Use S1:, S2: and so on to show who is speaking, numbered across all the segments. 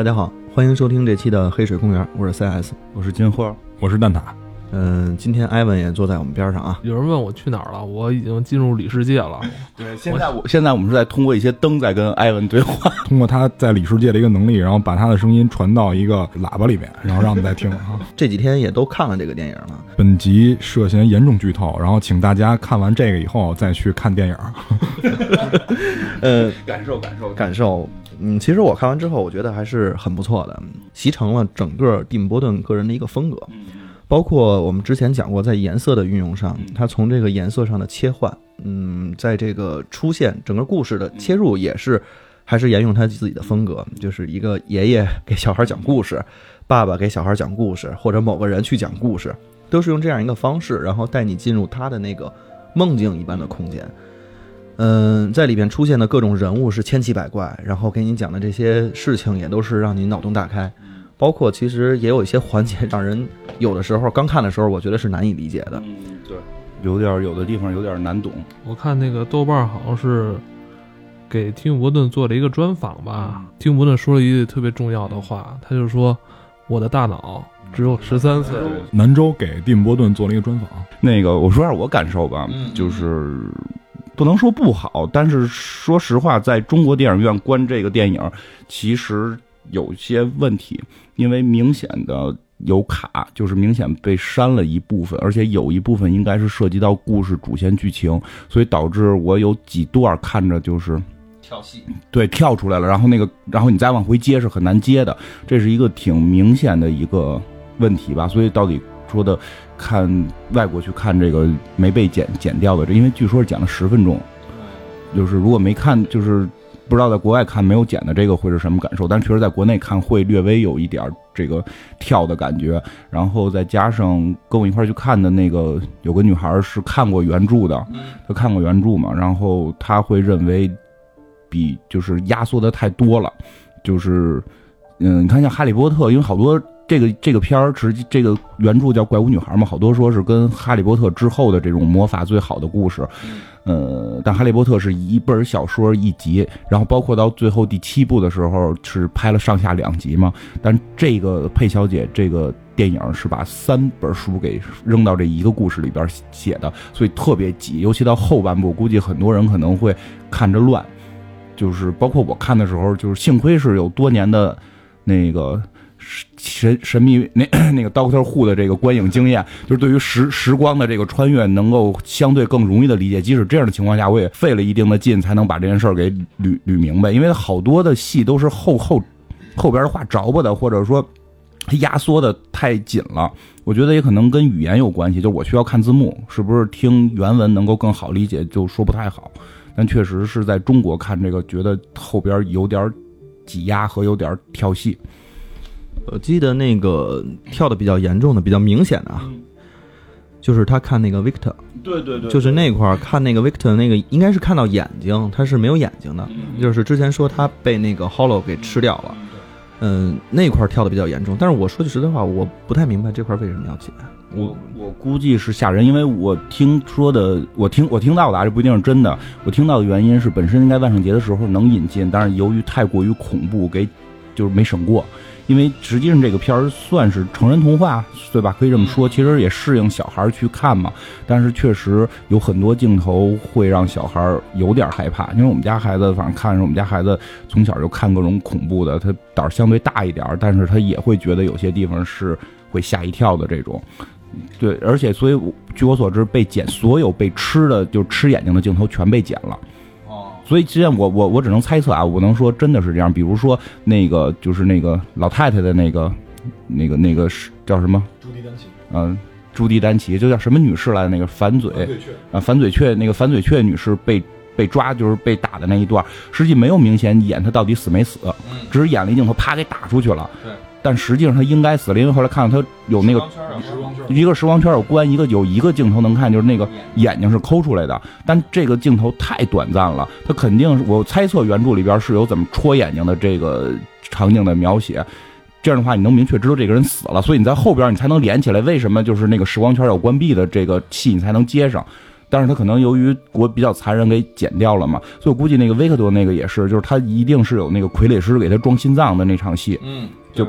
S1: 大家好，欢迎收听这期的《黑水公园》，我是 CS，
S2: 我是金花，
S3: 我是蛋挞。
S1: 嗯，今天艾文也坐在我们边上啊。
S4: 有人问我去哪儿了，我已经进入里世界了。
S2: 对，现在我现在我们是在通过一些灯在跟艾文对话，
S3: 通过他在里世界的一个能力，然后把他的声音传到一个喇叭里面，然后让我们再听啊。
S1: 这几天也都看了这个电影了。
S3: 本集涉嫌严重剧透，然后请大家看完这个以后再去看电影。
S1: 呃，
S2: 感受感受
S1: 感受。嗯，其实我看完之后，我觉得还是很不错的，习成了整个蒂姆·波顿个人的一个风格。包括我们之前讲过，在颜色的运用上，他从这个颜色上的切换，嗯，在这个出现整个故事的切入，也是还是沿用他自己的风格，就是一个爷爷给小孩讲故事，爸爸给小孩讲故事，或者某个人去讲故事，都是用这样一个方式，然后带你进入他的那个梦境一般的空间。嗯，在里边出现的各种人物是千奇百怪，然后给你讲的这些事情也都是让你脑洞大开。包括其实也有一些环节让人有的时候刚看的时候，我觉得是难以理解的。
S2: 嗯，对，有点有的地方有点难懂。
S4: 我看那个豆瓣好像是给蒂姆·伯顿做了一个专访吧，蒂姆·伯顿说了一句特别重要的话，他就说：“我的大脑只有十三岁。”
S3: 南州给蒂姆·伯顿做了一个专访。
S2: 那个我说下我感受吧，就是不能说不好，但是说实话，在中国电影院观这个电影，其实。有些问题，因为明显的有卡，就是明显被删了一部分，而且有一部分应该是涉及到故事主线剧情，所以导致我有几段看着就是
S1: 跳戏，
S2: 对，跳出来了，然后那个，然后你再往回接是很难接的，这是一个挺明显的一个问题吧。所以到底说的看外国去看这个没被剪剪掉的，这因为据说是剪了十分钟，就是如果没看就是。不知道在国外看没有剪的这个会是什么感受，但确实在国内看会略微有一点这个跳的感觉。然后再加上跟我一块去看的那个有个女孩是看过原著的，她看过原著嘛，然后她会认为比就是压缩的太多了，就是嗯，你看像哈利波特，因为好多这个这个片儿实际这个原著叫怪物女孩嘛，好多说是跟哈利波特之后的这种魔法最好的故事。呃，但《哈利波特》是一本小说一集，然后包括到最后第七部的时候是拍了上下两集嘛。但这个佩小姐这个电影是把三本书给扔到这一个故事里边写的，所以特别挤，尤其到后半部，估计很多人可能会看着乱。就是包括我看的时候，就是幸亏是有多年的那个。神神秘那 那个 Doctor Who 的这个观影经验，就是对于时时光的这个穿越能够相对更容易的理解。即使这样的情况下，我也费了一定的劲才能把这件事儿给捋捋明白。因为好多的戏都是后后后边的话着不的，或者说压缩的太紧了。我觉得也可能跟语言有关系，就我需要看字幕，是不是听原文能够更好理解？就说不太好。但确实是在中国看这个，觉得后边有点挤压和有点跳戏。
S1: 我记得那个跳的比较严重的、比较明显的啊，就是他看那个 Victor，
S2: 对对对，
S1: 就是那块儿看那个 Victor 那个，应该是看到眼睛，他是没有眼睛的，就是之前说他被那个 Hollow 给吃掉了，嗯，那块儿跳的比较严重。但是我说句实在话，我不太明白这块为什么要剪。
S2: 我我估计是吓人，因为我听说的，我听我听到的啊，这不一定是真的。我听到的原因是，本身应该万圣节的时候能引进，但是由于太过于恐怖，给就是没审过。因为实际上这个片儿算是成人童话，对吧？可以这么说，其实也适应小孩去看嘛。但是确实有很多镜头会让小孩有点害怕。因为我们家孩子，反正看着我们家孩子从小就看各种恐怖的，他胆儿相对大一点，但是他也会觉得有些地方是会吓一跳的这种。对，而且所以据我所知，被剪所有被吃的就吃眼睛的镜头全被剪了。所以，既然我我我只能猜测啊，我能说真的是这样。比如说那个就是那个老太太的那个那个那个是叫什么？
S3: 朱迪丹奇。
S2: 嗯，朱迪丹奇，就叫什么女士来的那个反嘴啊，反嘴雀那个反嘴雀女士被被抓就是被打的那一段，实际没有明显演她到底死没死，只是演了一镜头，啪给打出去了。
S3: 对。
S2: 但实际上他应该死了，因为后来看到他有那个一个时光圈有关，一个有一个镜头能看，就是那个眼睛是抠出来的。但这个镜头太短暂了，他肯定我猜测原著里边是有怎么戳眼睛的这个场景的描写。这样的话，你能明确知道这个人死了，所以你在后边你才能连起来。为什么就是那个时光圈要关闭的这个戏你才能接上？但是他可能由于国比较残忍给剪掉了嘛，所以我估计那个维克多那个也是，就是他一定是有那个傀儡师给他装心脏的那场戏。
S1: 嗯，
S2: 就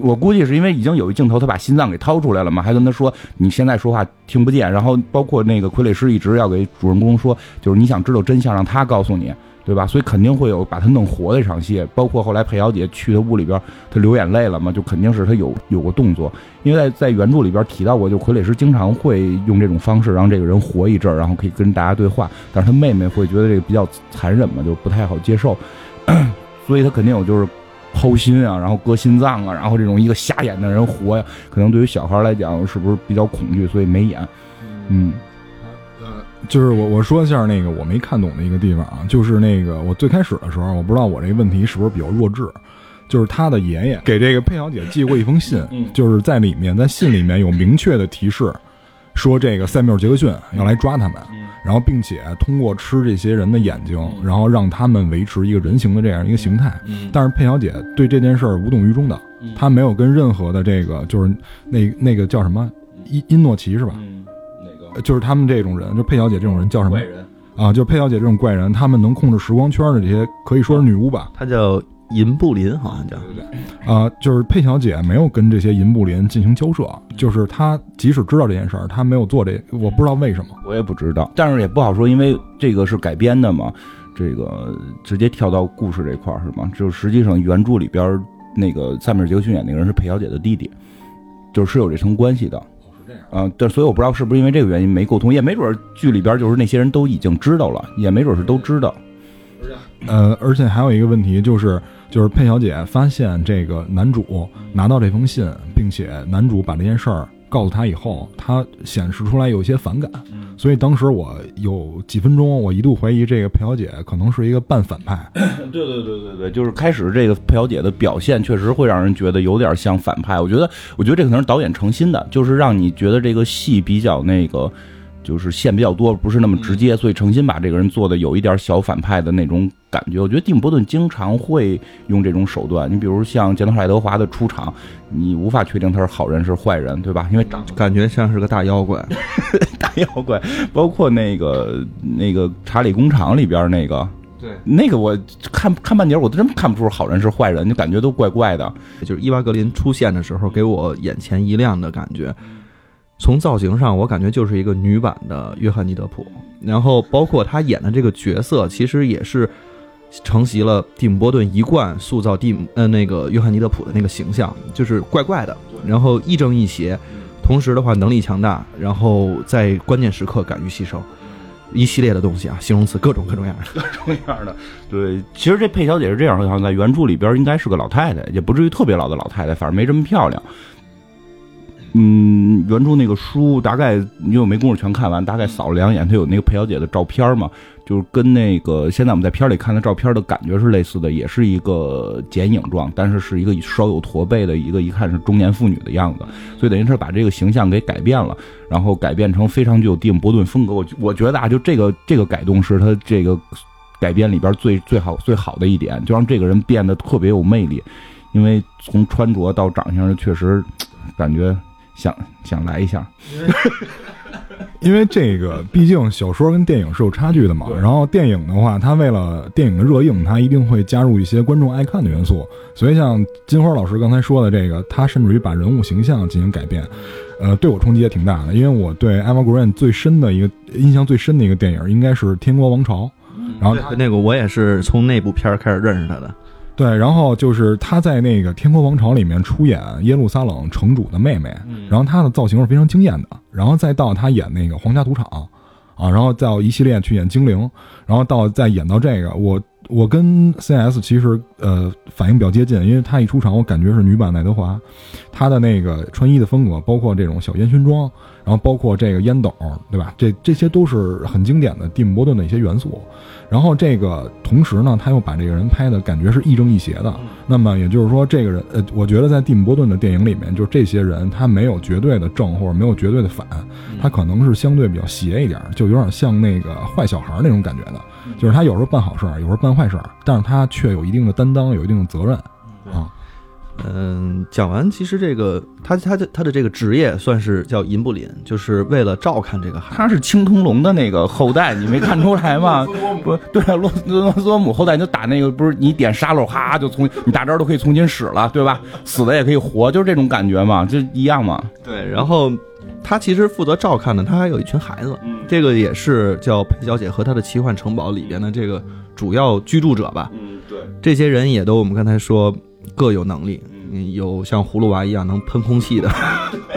S1: 我
S2: 估计是因为已经有一镜头，他把心脏给掏出来了嘛，还跟他说你现在说话听不见，然后包括那个傀儡师一直要给主人公说，就是你想知道真相，让他告诉你，对吧？所以肯定会有把他弄活的一场戏，包括后来裴小姐去他屋里边，他流眼泪了嘛，就肯定是他有有过动作，因为在在原著里边提到过，就傀儡师经常会用这种方式让这个人活一阵，然后可以跟大家对话，但是他妹妹会觉得这个比较残忍嘛，就不太好接受，所以他肯定有就是。剖心啊，然后割心脏啊，然后这种一个瞎眼的人活呀，可能对于小孩来讲是不是比较恐惧，所以没演。嗯，
S3: 就是我我说一下那个我没看懂的一个地方啊，就是那个我最开始的时候，我不知道我这个问题是不是比较弱智，就是他的爷爷给这个佩小姐寄过一封信，就是在里面在信里面有明确的提示，说这个塞缪尔杰克逊要来抓他们，然后并且通过吃这些人的眼睛，然后让他们维持一个人形的这样一个形态。但是佩小姐对这件事儿无动于衷的，她没有跟任何的这个就是那那个叫什么伊因诺奇是吧？就是他们这种人，就佩小姐这种人叫什么
S2: 怪人？
S3: 啊？就佩小姐这种怪人，他们能控制时光圈的这些，可以说是女巫吧？
S1: 她叫银布林，好像叫。
S2: 对对对，
S3: 啊，就是佩小姐没有跟这些银布林进行交涉，就是她即使知道这件事儿，她没有做这，我不知道为什么。
S2: 我也不知道，但是也不好说，因为这个是改编的嘛，这个直接跳到故事这块儿是吗？就实际上原著里边儿那个塞缪尔杰克逊演那个人是佩小姐的弟弟，就是是有这层关系的。
S3: 是这样。
S2: 啊，对，所以我不知道是不是因为这个原因没沟通，也没准儿剧里边儿就是那些人都已经知道了，也没准儿是都知道。
S3: 呃，而且还有一个问题就是，就是佩小姐发现这个男主拿到这封信，并且男主把这件事儿告诉她以后，她显示出来有些反感，所以当时我有几分钟，我一度怀疑这个裴小姐可能是一个半反派。
S2: 对对对对对，就是开始这个裴小姐的表现确实会让人觉得有点像反派。我觉得，我觉得这可能是导演诚心的，就是让你觉得这个戏比较那个，就是线比较多，不是那么直接，所以诚心把这个人做的有一点小反派的那种感觉。我觉得蒂姆·伯顿经常会用这种手段，你比如像杰诺·爱德华的出场，你无法确定他是好人是坏人，对吧？因为长
S1: 感觉像是个大妖怪。
S2: 大妖怪，包括那个那个查理工厂里边那个。
S1: 对，
S2: 那个我看看半截，我都真看不出好人是坏人，就感觉都怪怪的。
S1: 就是伊娃格林出现的时候，给我眼前一亮的感觉。从造型上，我感觉就是一个女版的约翰尼德普，然后包括她演的这个角色，其实也是承袭了蒂姆·波顿一贯塑造蒂姆呃那个约翰尼德普的那个形象，就是怪怪的，然后亦正亦邪，同时的话能力强大，然后在关键时刻敢于牺牲，一系列的东西啊，形容词各种各种样的。
S2: 这样的。对，其实这佩小姐是这样，好像在原著里边应该是个老太太，也不至于特别老的老太太，反正没这么漂亮。嗯，原著那个书大概因为我没工夫全看完，大概扫了两眼，他有那个裴小姐的照片嘛，就是跟那个现在我们在片里看的照片的感觉是类似的，也是一个剪影状，但是是一个稍有驼背的一个，一看是中年妇女的样子，所以等于是把这个形象给改变了，然后改变成非常具有蒂姆·伯顿风格。我我觉得啊，就这个这个改动是他这个改编里边最最好最好的一点，就让这个人变得特别有魅力，因为从穿着到长相，确实感觉想想来一下。
S3: 因为这个毕竟小说跟电影是有差距的嘛，然后电影的话，它为了电影的热映，它一定会加入一些观众爱看的元素。所以像金花老师刚才说的这个，他甚至于把人物形象进行改变，呃，对我冲击也挺大的。因为我对艾玛·格兰最深的一个印象最深的一个电影，应该是《天国王朝》，然后
S1: 对那个我也是从那部片儿开始认识他的。
S3: 对，然后就是他在那个《天国王朝》里面出演耶路撒冷城主的妹妹，然后他的造型是非常惊艳的。然后再到他演那个皇家赌场，啊，然后再一系列去演精灵，然后到再演到这个，我我跟 CS 其实呃反应比较接近，因为他一出场，我感觉是女版爱德华，她的那个穿衣的风格，包括这种小烟熏妆，然后包括这个烟斗，对吧？这这些都是很经典的蒂姆·波顿的一些元素。然后这个同时呢，他又把这个人拍的感觉是亦正亦邪的。那么也就是说，这个人呃，我觉得在蒂姆·波顿的电影里面，就是这些人他没有绝对的正或者没有绝对的反，他可能是相对比较邪一点，就有点像那个坏小孩那种感觉的，就是他有时候办好事儿，有时候办坏事儿，但是他却有一定的担当，有一定的责任啊。
S1: 嗯，讲完，其实这个他他的他的这个职业算是叫银布林，就是为了照看这个孩子。
S2: 他是青铜龙的那个后代，你没看出来吗？不，对啊，洛洛索姆后代就打那个，不是你点沙漏，哈就从你大招都可以重新使了，对吧？死的也可以活，就是这种感觉嘛，就一样嘛。
S1: 对，然后他其实负责照看的，他还有一群孩子，这个也是叫佩小姐和她的奇幻城堡里边的这个主要居住者吧。
S2: 嗯，对，
S1: 这些人也都我们刚才说各有能力，嗯，有像葫芦娃一样能喷空气的，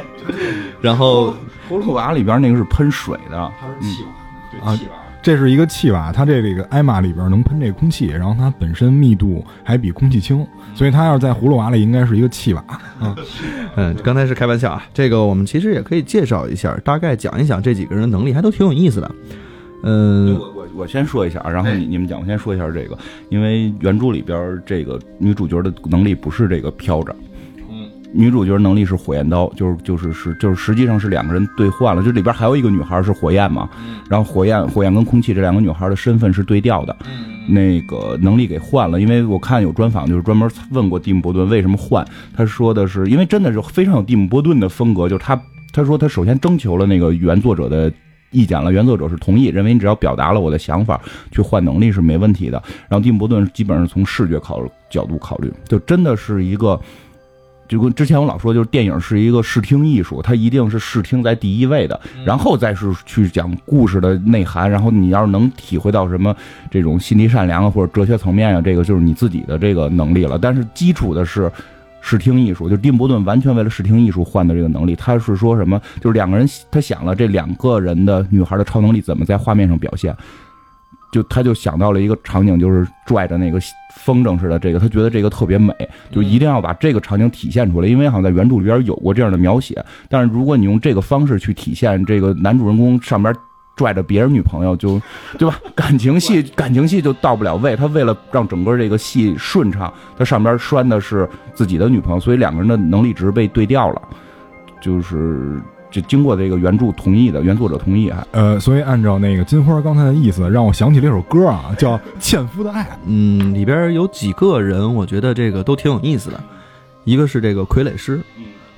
S1: 然后
S2: 葫芦娃里边那个是喷水的，
S3: 他是气娃，对气娃。这是一个气瓦，它这个艾玛里边能喷这空气，然后它本身密度还比空气轻，所以它要是在葫芦娃里应该是一个气瓦。嗯
S1: 嗯，刚才是开玩笑啊，这个我们其实也可以介绍一下，大概讲一讲这几个人的能力，还都挺有意思的。嗯，
S2: 我我我先说一下啊，然后你你们讲，我先说一下这个，因为原著里边这个女主角的能力不是这个飘着。女主角能力是火焰刀，就是就是是就是实际上是两个人对换了，就里边还有一个女孩是火焰嘛，然后火焰火焰跟空气这两个女孩的身份是对调的，那个能力给换了，因为我看有专访就是专门问过蒂姆伯顿为什么换，他说的是因为真的是非常有蒂姆伯顿的风格，就是他他说他首先征求了那个原作者的意见了，原作者是同意，认为你只要表达了我的想法去换能力是没问题的，然后蒂姆伯顿基本上从视觉考角度考虑，就真的是一个。就跟之前我老说，就是电影是一个视听艺术，它一定是视听在第一位的，然后再是去讲故事的内涵。然后你要是能体会到什么这种心地善良啊，或者哲学层面啊，这个就是你自己的这个能力了。但是基础的是视听艺术，就丁伯顿完全为了视听艺术换的这个能力。他是说什么？就是两个人，他想了这两个人的女孩的超能力怎么在画面上表现。就他就想到了一个场景，就是拽着那个风筝似的，这个他觉得这个特别美，就一定要把这个场景体现出来。因为好像在原著里边有过这样的描写，但是如果你用这个方式去体现这个男主人公上边拽着别人女朋友，就 对吧？感情戏感情戏就到不了位。他为了让整个这个戏顺畅，他上边拴的是自己的女朋友，所以两个人的能力值被对调了，就是。就经过这个原著同意的，原作者同意啊
S3: 呃，所以按照那个金花刚才的意思，让我想起了一首歌啊，叫《纤夫的爱》。
S1: 嗯，里边有几个人，我觉得这个都挺有意思的。一个是这个傀儡师，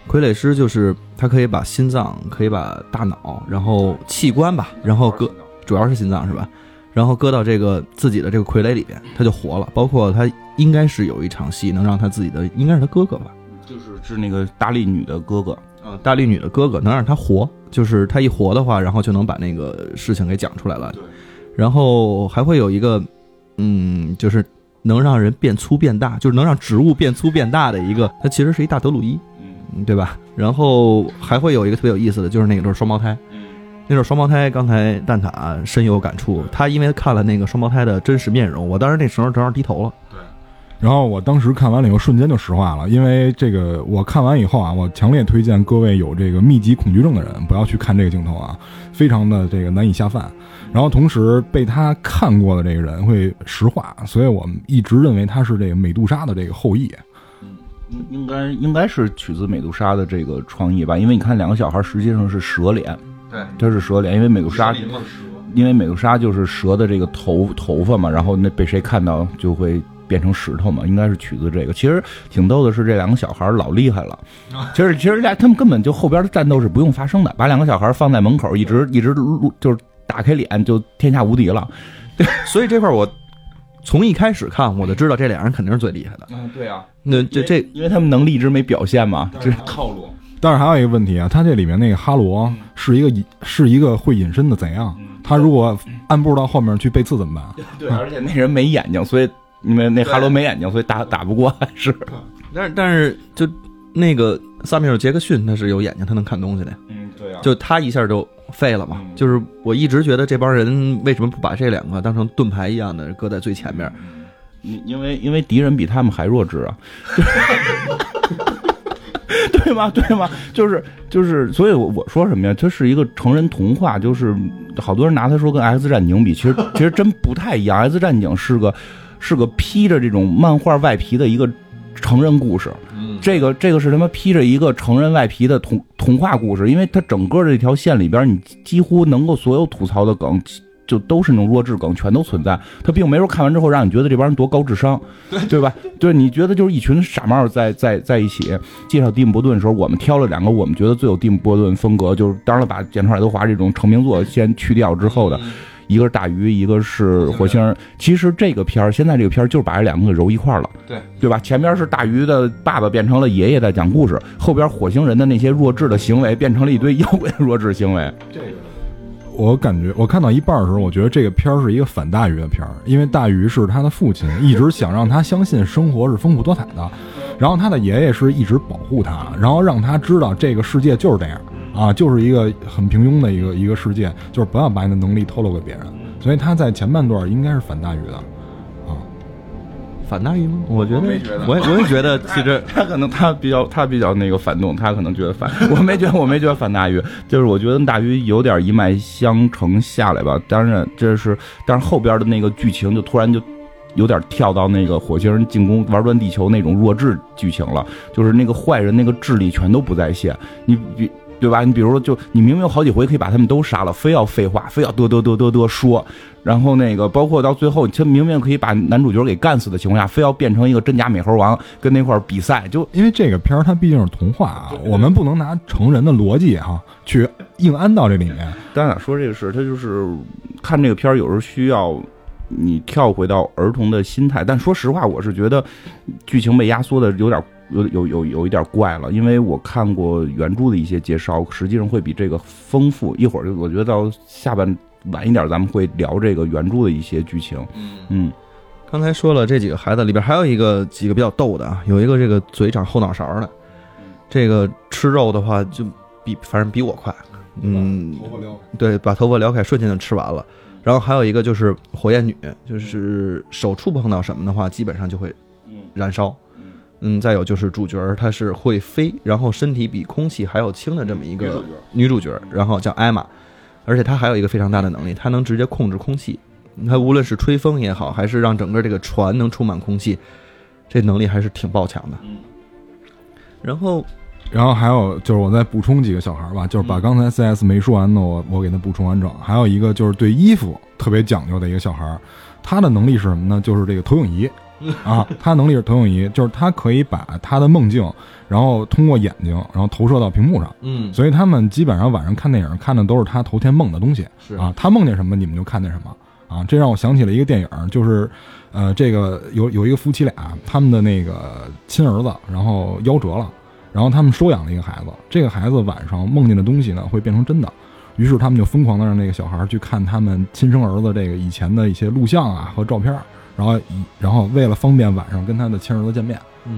S1: 傀儡师就是他可以把心脏，可以把大脑，然后器官吧，然后搁，主要是心脏是吧？然后搁到这个自己的这个傀儡里边，他就活了。包括他应该是有一场戏能让他自己的，应该是他哥哥吧？
S2: 就是是那个大力女的哥哥。
S1: 呃，大力女的哥哥能让他活，就是他一活的话，然后就能把那个事情给讲出来了。然后还会有一个，嗯，就是能让人变粗变大，就是能让植物变粗变大的一个，它其实是一大德鲁伊，嗯，对吧？然后还会有一个特别有意思的，就是那个对双胞胎，那对双胞胎，刚才蛋挞深有感触，他因为看了那个双胞胎的真实面容，我当时那时候正好低头了。
S3: 然后我当时看完了以后，瞬间就石化了，因为这个我看完以后啊，我强烈推荐各位有这个密集恐惧症的人不要去看这个镜头啊，非常的这个难以下饭。然后同时被他看过的这个人会石化，所以我们一直认为他是这个美杜莎的这个后裔。
S2: 嗯，应该应该是取自美杜莎的这个创意吧，因为你看两个小孩实际上是蛇脸，
S1: 对，
S2: 他是蛇脸，因为美杜莎，因为美杜莎就是蛇的这个头头发嘛，然后那被谁看到就会。变成石头嘛，应该是取自这个。其实挺逗的是，这两个小孩老厉害了。其实其实俩他们根本就后边的战斗是不用发生的，把两个小孩放在门口，一直一直就是打开脸就天下无敌了。
S1: 对，所以这块我从一开始看我就知道这俩人肯定是最厉害的。
S2: 嗯，对啊，
S1: 那这这
S2: 因为他们能力一直没表现嘛，这是套路。
S3: 但是还有一个问题啊，他这里面那个哈罗是一个隐是一个会隐身的怎样？他如果按步到后面去背刺怎么办？
S2: 对，而且那人没眼睛，所以。因为那哈罗没眼睛，所以打 打不过，还是。
S1: 但是但是，就那个萨米尔杰克逊，他是有眼睛，他能看东西的。
S2: 嗯，对啊。
S1: 就他一下就废了嘛。就是我一直觉得这帮人为什么不把这两个当成盾牌一样的搁在最前面？
S2: 因因为因为敌人比他们还弱智啊。对吗？对吗？就是就是，所以我我说什么呀？它是一个成人童话，就是好多人拿它说跟《X 战警》比，其实其实真不太一样，《X 战警》是个。是个披着这种漫画外皮的一个成人故事，这个这个是他妈披着一个成人外皮的童童话故事，因为它整个这条线里边，你几乎能够所有吐槽的梗就都是那种弱智梗，全都存在。他并没说看完之后让你觉得这帮人多高智商，对对吧？对，你觉得就是一群傻帽在在在一起介绍蒂姆·伯顿的时候，我们挑了两个我们觉得最有蒂姆·伯顿风格，就是当然了，把《剪出爱德华》这种成名作先去掉之后的。一个是大鱼，一个是火星。其实这个片儿，现在这个片儿就是把这两个给揉一块儿了，
S1: 对
S2: 对吧？前边是大鱼的爸爸变成了爷爷在讲故事，后边火星人的那些弱智的行为变成了一堆妖怪的弱智行为。
S3: 这个，我感觉我看到一半的时候，我觉得这个片儿是一个反大鱼的片儿，因为大鱼是他的父亲，一直想让他相信生活是丰富多彩的，然后他的爷爷是一直保护他，然后让他知道这个世界就是这样。啊，就是一个很平庸的一个一个世界，就是不要把你的能力透露给别人。所以他在前半段应该是反大鱼的，啊，
S1: 反大鱼吗？我觉得，
S2: 我
S1: 也我也觉得，其实
S2: 他可能他比较他比较那个反动，他可能觉得反，我没觉得我没觉得反大鱼，就是我觉得大鱼有点一脉相承下来吧。当然这是，但是后边的那个剧情就突然就有点跳到那个火星人进攻玩转地球那种弱智剧情了，就是那个坏人那个智力全都不在线，你比。对吧？你比如说，就你明明有好几回可以把他们都杀了，非要废话，非要嘚嘚嘚嘚嘚说，然后那个包括到最后，他明明可以把男主角给干死的情况下，非要变成一个真假美猴王跟那块比赛，就
S3: 因为这个片儿它毕竟是童话啊，我们不能拿成人的逻辑哈去硬安到这里面。
S2: 咱俩说这个事，他就是看这个片儿有时候需要你跳回到儿童的心态，但说实话，我是觉得剧情被压缩的有点。有有有有一点怪了，因为我看过原著的一些介绍，实际上会比这个丰富。一会儿就我觉得到下半晚一点，咱们会聊这个原著的一些剧情。
S1: 嗯嗯，刚才说了这几个孩子里边还有一个几个比较逗的啊，有一个这个嘴长后脑勺的，这个吃肉的话就比反正比我快，嗯，对，把头发撩开，瞬间就吃完了。然后还有一个就是火焰女，就是手触碰到什么的话，基本上就会燃烧。嗯，再有就是主角儿，她是会飞，然后身体比空气还要轻的这么一个女主角，然后叫艾玛，而且她还有一个非常大的能力，她能直接控制空气，她无论是吹风也好，还是让整个这个船能充满空气，这能力还是挺爆强的。然后，
S3: 然后还有就是我再补充几个小孩吧，就是把刚才 CS 没说完的，我我给他补充完整。还有一个就是对衣服特别讲究的一个小孩，他的能力是什么呢？就是这个投影仪。啊，他能力是投影仪，就是他可以把他的梦境，然后通过眼睛，然后投射到屏幕上。
S1: 嗯，
S3: 所以他们基本上晚上看电影看的都是他头天梦的东西。
S1: 是
S3: 啊，他梦见什么你们就看见什么。啊，这让我想起了一个电影，就是，呃，这个有有一个夫妻俩，他们的那个亲儿子，然后夭折了，然后他们收养了一个孩子，这个孩子晚上梦见的东西呢会变成真的，于是他们就疯狂的让那个小孩去看他们亲生儿子这个以前的一些录像啊和照片。然后，然后为了方便晚上跟他的亲儿子见面，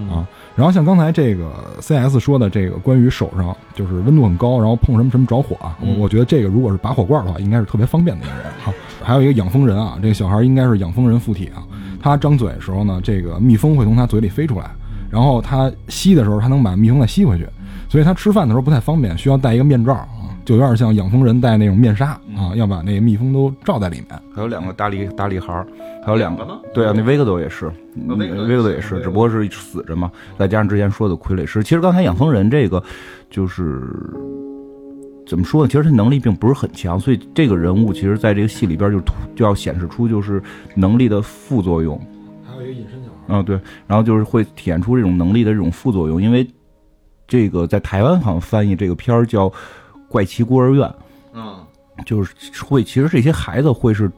S3: 啊，然后像刚才这个 C S 说的这个关于手上就是温度很高，然后碰什么什么着火啊，我我觉得这个如果是拔火罐的话，应该是特别方便的一个人哈。还有一个养蜂人啊，这个小孩应该是养蜂人附体啊，他张嘴的时候呢，这个蜜蜂会从他嘴里飞出来，然后他吸的时候，他能把蜜蜂再吸回去，所以他吃饭的时候不太方便，需要戴一个面罩啊。就有点像养蜂人戴那种面纱啊，要把那个蜜蜂都罩在里面。
S2: 还有两个大力大力孩儿，还有两个对啊，那维克多也是，维克多也是，只不过是死着嘛。再加上之前说的傀儡师，其实刚才养蜂人这个就是怎么说呢？其实他能力并不是很强，所以这个人物其实在这个戏里边就就要显示出就是能力的副作用。
S3: 还有一个隐身小孩。
S2: 嗯，对，然后就是会体现出这种能力的这种副作用，因为这个在台湾好像翻译这个片儿叫。怪奇孤儿院，
S1: 嗯，
S2: 就是会，其实这些孩子会是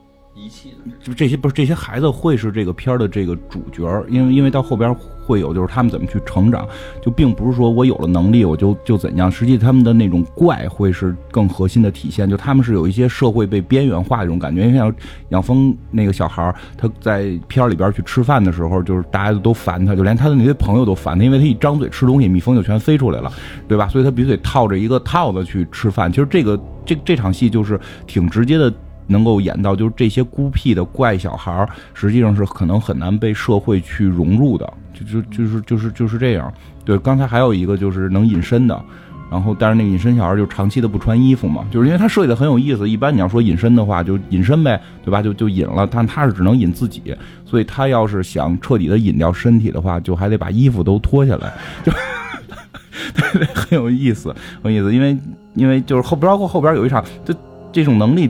S2: 就这些不是这些孩子会是这个片儿的这个主角，因为因为到后边。会有，就是他们怎么去成长，就并不是说我有了能力我就就怎样。实际他们的那种怪会是更核心的体现，就他们是有一些社会被边缘化这种感觉。因为像养蜂那个小孩儿他在片儿里边去吃饭的时候，就是大家都烦他，就连他的那些朋友都烦他，因为他一张嘴吃东西，蜜蜂就全飞出来了，对吧？所以他必须得套着一个套子去吃饭。其实这个这这场戏就是挺直接的。能够演到就是这些孤僻的怪小孩实际上是可能很难被社会去融入的，就就就是就是就是这样。对，刚才还有一个就是能隐身的，然后但是那个隐身小孩就长期的不穿衣服嘛，就是因为他设计的很有意思。一般你要说隐身的话，就隐身呗，对吧？就就隐了，但他是只能隐自己，所以他要是想彻底的隐掉身体的话，就还得把衣服都脱下来，就对，很有意思，很有意思。因为因为就是后包括后边有一场，就这种能力。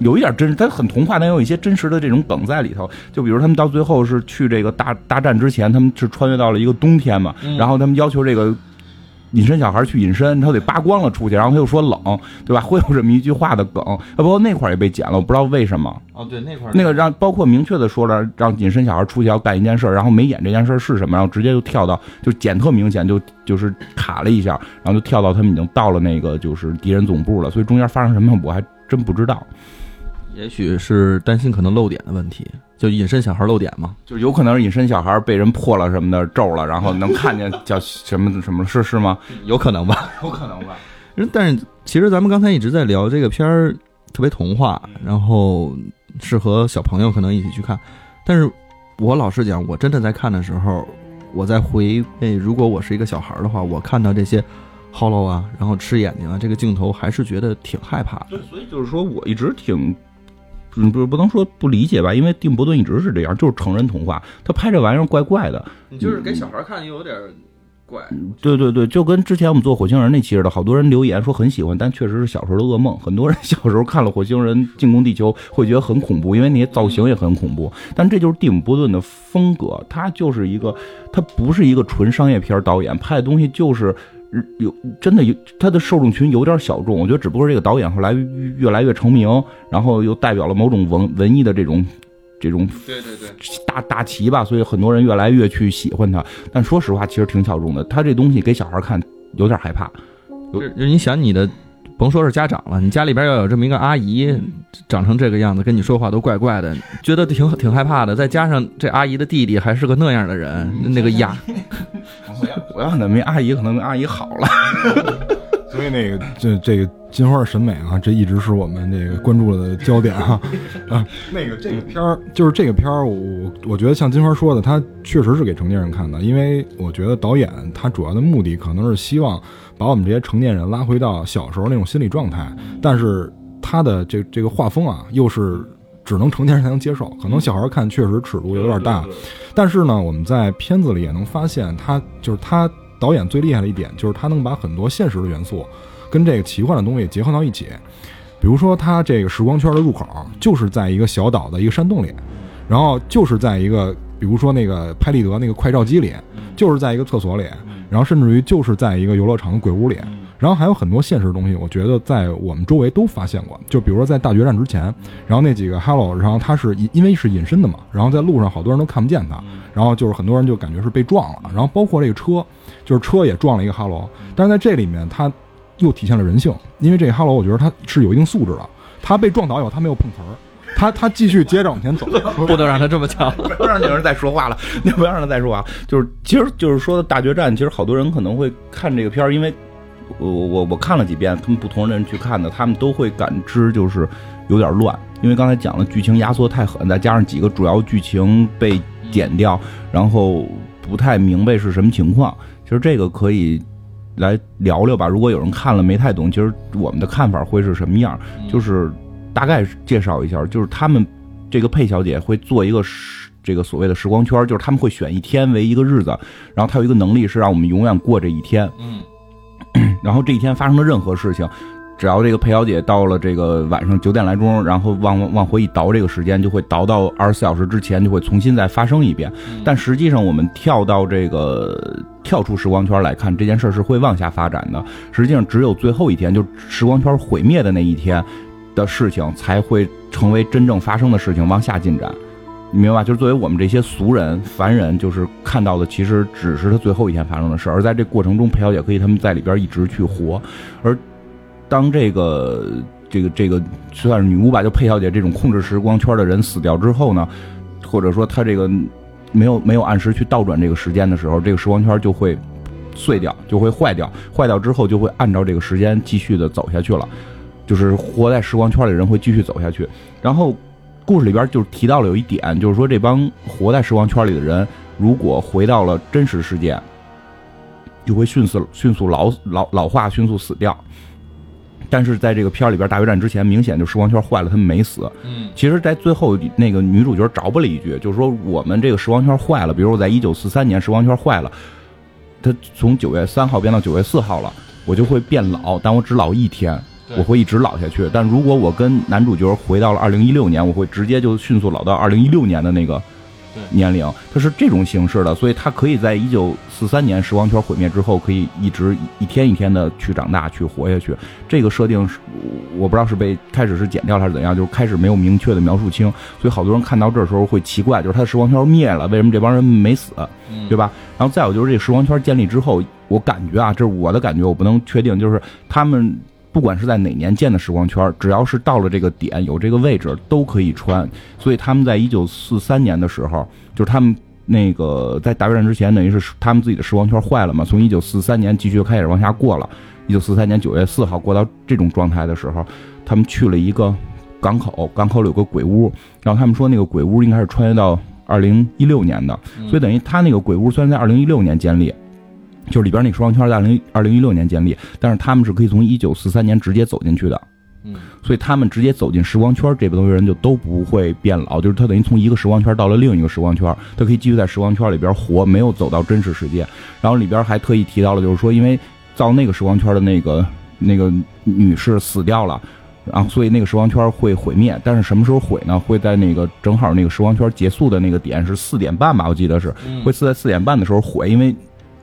S2: 有一点真实，它很童话，但有一些真实的这种梗在里头。就比如他们到最后是去这个大大战之前，他们是穿越到了一个冬天嘛，然后他们要求这个。隐身小孩去隐身，他得扒光了出去，然后他又说冷，对吧？会有这么一句话的梗，啊，不过那块也被剪了，我不知道为什么。
S1: 哦，对，那块
S2: 那个让包括明确的说了，让隐身小孩出去要干一件事，然后没演这件事是什么，然后直接就跳到就剪特明显，就就是卡了一下，然后就跳到他们已经到了那个就是敌人总部了，所以中间发生什么我还真不知道。
S1: 也许是担心可能漏点的问题，就隐身小孩漏点嘛，
S2: 就有可能是隐身小孩被人破了什么的咒了，然后能看见叫什么什么是是吗？
S1: 有可能吧，
S2: 有可能吧。
S1: 但是其实咱们刚才一直在聊这个片儿特别童话，然后适合小朋友可能一起去看。但是我老实讲，我真的在看的时候，我在回味，如果我是一个小孩的话，我看到这些 hollow 啊，然后吃眼睛啊，这个镜头还是觉得挺害怕的。
S2: 对，所以就是说我一直挺。嗯，不不能说不理解吧，因为蒂姆·伯顿一直是这样，就是成人童话，他拍这玩意儿怪怪的。
S1: 你就是给小孩看又有点怪。
S2: 对对对，就跟之前我们做火星人那期似的，好多人留言说很喜欢，但确实是小时候的噩梦。很多人 小时候看了火星人进攻地球会觉得很恐怖，因为那些造型也很恐怖。但这就是蒂姆·伯顿的风格，他就是一个，他不是一个纯商业片导演，拍的东西就是。有真的有他的受众群有点小众，我觉得只不过这个导演后来越来越成名，然后又代表了某种文文艺的这种这种
S1: 对对对
S2: 大大旗吧，所以很多人越来越去喜欢他。但说实话，其实挺小众的。他这东西给小孩看有点害怕。
S1: 就你想你的。甭说是家长了，你家里边要有这么一个阿姨，长成这个样子，跟你说话都怪怪的，觉得挺挺害怕的。再加上这阿姨的弟弟还是个那样的人，那个牙。
S2: 我要那没阿姨，可能阿姨好了。
S3: 所以那个这这个金花的审美啊，这一直是我们这个关注的焦点啊 啊。那个这个片儿就是这个片儿，我我觉得像金花说的，他确实是给成年人看的，因为我觉得导演他主要的目的可能是希望。把我们这些成年人拉回到小时候那种心理状态，但是他的这这个画风啊，又是只能成年人才能接受，可能小孩看确实尺度有点大。但是呢，我们在片子里也能发现，他就是他导演最厉害的一点，就是他能把很多现实的元素跟这个奇幻的东西结合到一起。比如说，他这个时光圈的入口就是在一个小岛的一个山洞里，然后就是在一个，比如说那个拍立得那个快照机里，就是在一个厕所里。然后甚至于就是在一个游乐场的鬼屋里，然后还有很多现实的东西，我觉得在我们周围都发现过。就比如说在大决战之前，然后那几个 Hello，然后他是因因为是隐身的嘛，然后在路上好多人都看不见他，然后就是很多人就感觉是被撞了，然后包括这个车，就是车也撞了一个 Hello，但是在这里面他又体现了人性，因为这个 Hello 我觉得他是有一定素质的，他被撞倒以后他没有碰瓷儿。他他继续接着往前走，
S1: 不能让他这么强，
S2: 不让有人再说话了，你不要让他再说话。就是，其实就是说大决战，其实好多人可能会看这个片儿，因为我我我看了几遍，他们不同的人去看的，他们都会感知就是有点乱，因为刚才讲了剧情压缩太狠，再加上几个主要剧情被剪掉，然后不太明白是什么情况。其实这个可以来聊聊吧。如果有人看了没太懂，其实我们的看法会是什么样？就是。大概介绍一下，就是他们这个佩小姐会做一个时这个所谓的时光圈，就是他们会选一天为一个日子，然后他有一个能力是让我们永远过这一天。
S1: 嗯，
S2: 然后这一天发生的任何事情，只要这个佩小姐到了这个晚上九点来钟，然后往往回一倒这个时间，就会倒到二十四小时之前，就会重新再发生一遍。但实际上，我们跳到这个跳出时光圈来看，这件事是会往下发展的。实际上，只有最后一天，就时光圈毁灭的那一天。的事情才会成为真正发生的事情，往下进展，你明白吧？就是作为我们这些俗人、凡人，就是看到的，其实只是他最后一天发生的事。而在这过程中，裴小姐可以他们在里边一直去活。而当这个、这个、这个算是女巫吧，就裴小姐这种控制时光圈的人死掉之后呢，或者说她这个没有没有按时去倒转这个时间的时候，这个时光圈就会碎掉，就会坏掉。坏掉之后，就会按照这个时间继续的走下去了。就是活在时光圈里的人会继续走下去，然后故事里边就提到了有一点，就是说这帮活在时光圈里的人，如果回到了真实世界，就会迅速迅速老老老化，迅速死掉。但是在这个片里边大决战之前，明显就时光圈坏了，他们没死。
S1: 嗯，
S2: 其实，在最后那个女主角着不了一句，就是说我们这个时光圈坏了，比如我在一九四三年时光圈坏了，他从九月三号变到九月四号了，我就会变老，但我只老一天。我会一直老下去。但如果我跟男主角回到了二零一六年，我会直接就迅速老到二零一六年的那个年龄。它是这种形式的，所以它可以在一九四三年时光圈毁灭之后，可以一直一天一天的去长大，去活下去。这个设定是我不知道是被开始是剪掉还是怎样，就是开始没有明确的描述清，所以好多人看到这时候会奇怪，就是他的时光圈灭了，为什么这帮人没死，对吧？然后再有就是这时光圈建立之后，我感觉啊，这是我的感觉，我不能确定，就是他们不管是在哪年建的时光圈，只要是到了这个点有这个位置都可以穿，所以他们在一九四三年的时候，就是他们。那个在大决战之前，等于是他们自己的时光圈坏了嘛？从一九四三年继续开始往下过了，一九四三年九月四号过到这种状态的时候，他们去了一个港口，港口里有个鬼屋，然后他们说那个鬼屋应该是穿越到二零一六年的，所以等于他那个鬼屋虽然在二零一六年建立，就是里边那个时光圈在二零二零一六年建立，但是他们是可以从一九四三年直接走进去的。
S1: 嗯，
S2: 所以他们直接走进时光圈，这帮人就都不会变老，就是他等于从一个时光圈到了另一个时光圈，他可以继续在时光圈里边活，没有走到真实世界。然后里边还特意提到了，就是说，因为造那个时光圈的那个那个女士死掉了，然后所以那个时光圈会毁灭。但是什么时候毁呢？会在那个正好那个时光圈结束的那个点是四点半吧，我记得是会是在四点半的时候毁，因为。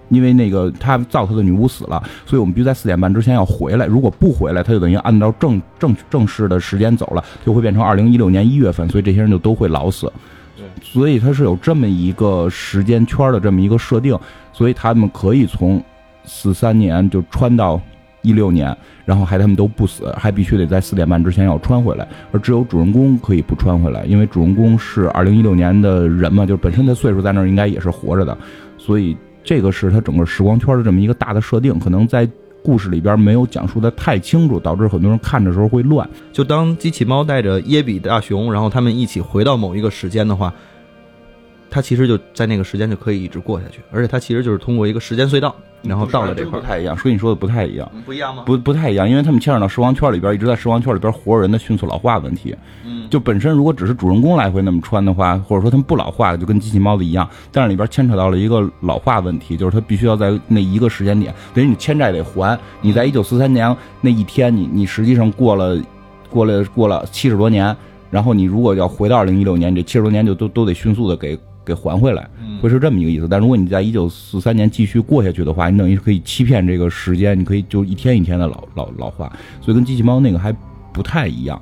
S2: 因为那个他造他的女巫死了，所以我们必须在四点半之前要回来。如果不回来，他就等于按照正正正式的时间走了，就会变成二零一六年一月份。所以这些人就都会老死。
S1: 对，
S2: 所以他是有这么一个时间圈的这么一个设定，所以他们可以从四三年就穿到一六年，然后还他们都不死，还必须得在四点半之前要穿回来。而只有主人公可以不穿回来，因为主人公是二零一六年的人嘛，就本身的岁数在那儿应该也是活着的，所以。这个是他整个时光圈的这么一个大的设定，可能在故事里边没有讲述的太清楚，导致很多人看的时候会乱。
S1: 就当机器猫带着耶比大熊，然后他们一起回到某一个时间的话。他其实就在那个时间就可以一直过下去，而且他其实就是通过一个时间隧道，然后到了这块
S2: 不太一样，所以你说的不太一样，
S1: 不一样吗？
S2: 不不太一样，因为他们牵扯到时光圈里边，一直在时光圈里边活着人的迅速老化问题。
S1: 嗯，
S2: 就本身如果只是主人公来回那么穿的话，或者说他们不老化，就跟机器猫的一样，但是里边牵扯到了一个老化问题，就是他必须要在那一个时间点，等于你欠债得还。你在一九四三年那一天，你你实际上过了过了过了七十多年，然后你如果要回到二零一六年，这七十多年就都都得迅速的给。给还回来，会是这么一个意思。但如果你在一九四三年继续过下去的话，你等于可以欺骗这个时间，你可以就一天一天的老老老化，所以跟机器猫那个还不太一样。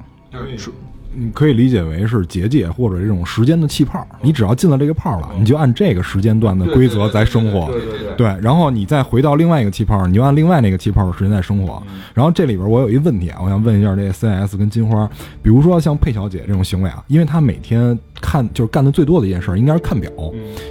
S3: 是。你可以理解为是结界或者这种时间的气泡，你只要进了这个泡了，你就按这个时间段的规则在生活。
S1: 对对对。
S3: 对，然后你再回到另外一个气泡，你就按另外那个气泡的时间在生活。然后这里边我有一问题啊，我想问一下这 CS 跟金花，比如说像佩小姐这种行为啊，因为她每天看就是干的最多的一件事应该是看表，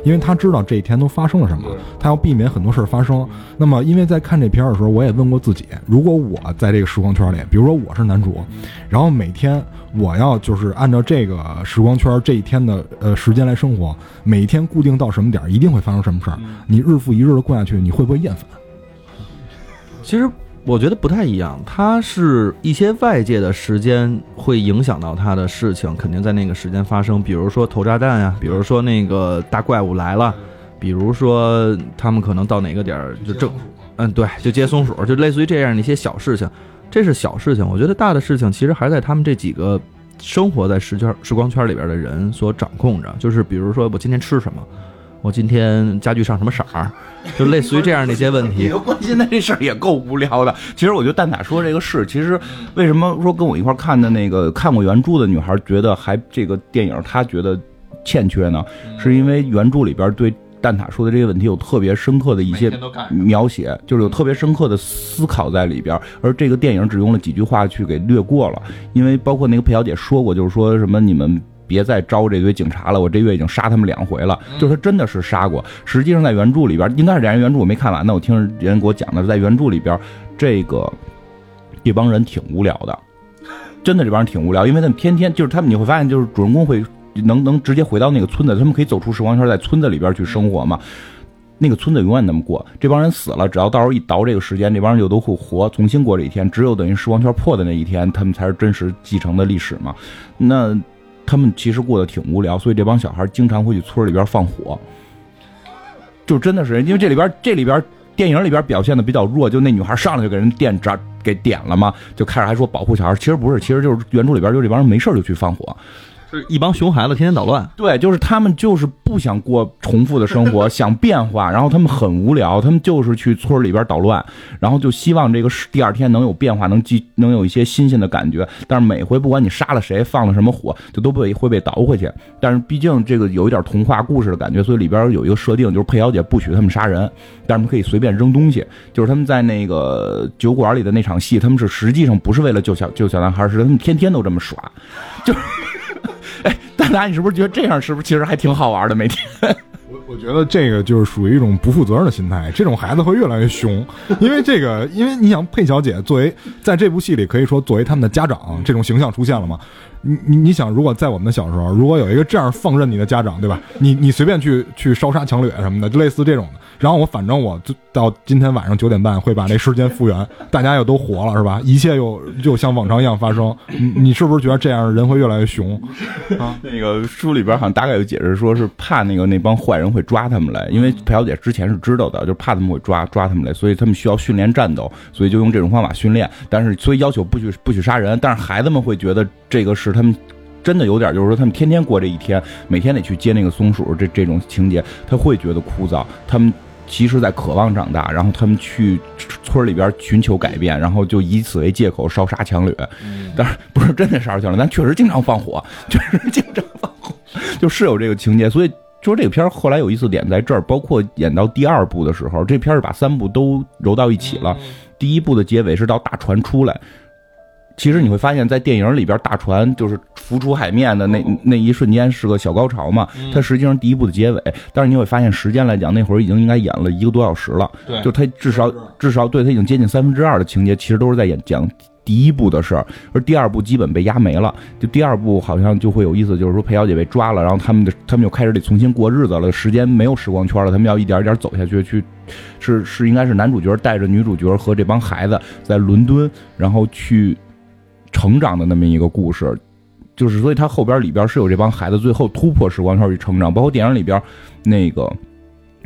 S3: 因为他知道这一天都发生了什么，他要避免很多事儿发生。那么因为在看这片儿的时候，我也问过自己，如果我在这个时光圈里，比如说我是男主，然后每天。我要就是按照这个时光圈这一天的呃时间来生活，每一天固定到什么点儿，一定会发生什么事儿。你日复一日的过下去，你会不会厌烦？
S1: 其实我觉得不太一样，它是一些外界的时间会影响到它的事情，肯定在那个时间发生。比如说投炸弹呀，比如说那个大怪物来了，比如说他们可能到哪个点儿就正，嗯，对，就接松鼠，就类似于这样的一些小事情。这是小事情，我觉得大的事情其实还在他们这几个生活在时圈时光圈里边的人所掌控着。就是比如说，我今天吃什么，我今天家具上什么色儿，就类似于这样的一些问题。
S2: 关心的这事儿也够无聊的。其实我觉得蛋塔说这个是，其实为什么说跟我一块看的那个看过原著的女孩觉得还这个电影她觉得欠缺呢？是因为原著里边对。蛋塔说的这些问题有特别深刻的一些描写，就是有特别深刻的思考在里边，而这个电影只用了几句话去给略过了。因为包括那个佩小姐说过，就是说什么你们别再招这堆警察了，我这月已经杀他们两回了。就是他真的是杀过。实际上在原著里边，应该是这原著我没看完呢，我听人给我讲的，在原著里边，这个这帮人挺无聊的，真的这帮人挺无聊，因为他们天天就是他们，你会发现就是主人公会。能能直接回到那个村子，他们可以走出时光圈，在村子里边去生活嘛？那个村子永远那么过，这帮人死了，只要到时候一倒这个时间，这帮人就都会活，重新过这一天。只有等于时光圈破的那一天，他们才是真实继承的历史嘛？那他们其实过得挺无聊，所以这帮小孩经常会去村里边放火，就真的是因为这里边这里边电影里边表现的比较弱，就那女孩上来就给人电着给点了嘛，就开始还说保护小孩，其实不是，其实就是原著里边就这帮人没事就去放火，
S1: 是一帮熊孩子天天捣乱。
S2: 对，就是他们就是不想过重复的生活，想变化，然后他们很无聊，他们就是去村里边捣乱，然后就希望这个第二天能有变化，能继能有一些新鲜的感觉。但是每回不管你杀了谁，放了什么火，就都被会被倒回去。但是毕竟这个有一点童话故事的感觉，所以里边有一个设定，就是佩小姐不许他们杀人，但是他们可以随便扔东西。就是他们在那个酒馆里的那场戏，他们是实际上不是为了救小救小男孩，是他们天天都这么耍，就。哎，大达，你是不是觉得这样是不是其实还挺好玩的？每天，
S3: 我我觉得这个就是属于一种不负责任的心态。这种孩子会越来越凶，因为这个，因为你想，佩小姐作为在这部戏里可以说作为他们的家长，这种形象出现了嘛？你你你想，如果在我们的小时候，如果有一个这样放任你的家长，对吧？你你随便去去烧杀抢掠什么的，就类似这种的。然后我反正我就到今天晚上九点半会把那时间复原，大家又都活了，是吧？一切又又像往常一样发生。你你是不是觉得这样人会越来越熊？
S2: 啊，那个书里边好像大概有解释，说是怕那个那帮坏人会抓他们来，因为裴小姐之前是知道的，就怕他们会抓抓他们来，所以他们需要训练战斗，所以就用这种方法训练。但是所以要求不许不许杀人，但是孩子们会觉得这个是他们真的有点，就是说他们天天过这一天，每天得去接那个松鼠，这这种情节他会觉得枯燥。他们。其实，在渴望长大，然后他们去村里边寻求改变，然后就以此为借口烧杀抢掠。但是不是真的烧杀抢掠，但确实经常放火，确实经常放火，就是有这个情节。所以说这个片儿后来有意思点在这儿，包括演到第二部的时候，这片儿是把三部都揉到一起了。第一部的结尾是到大船出来。其实你会发现在电影里边，大船就是浮出海面的那那一瞬间是个小高潮嘛，它实际上第一部的结尾。但是你会发现时间来讲，那会儿已经应该演了一个多小时了。
S1: 对，
S2: 就它至少至少对它已经接近三分之二的情节，其实都是在演讲第一部的事儿，而第二部基本被压没了。就第二部好像就会有意思，就是说裴小姐被抓了，然后他们的他们就开始得重新过日子了，时间没有时光圈了，他们要一点一点走下去，去是是应该是男主角带着女主角和这帮孩子在伦敦，然后去。成长的那么一个故事，就是所以他后边里边是有这帮孩子最后突破时光圈去成长，包括电影里边那个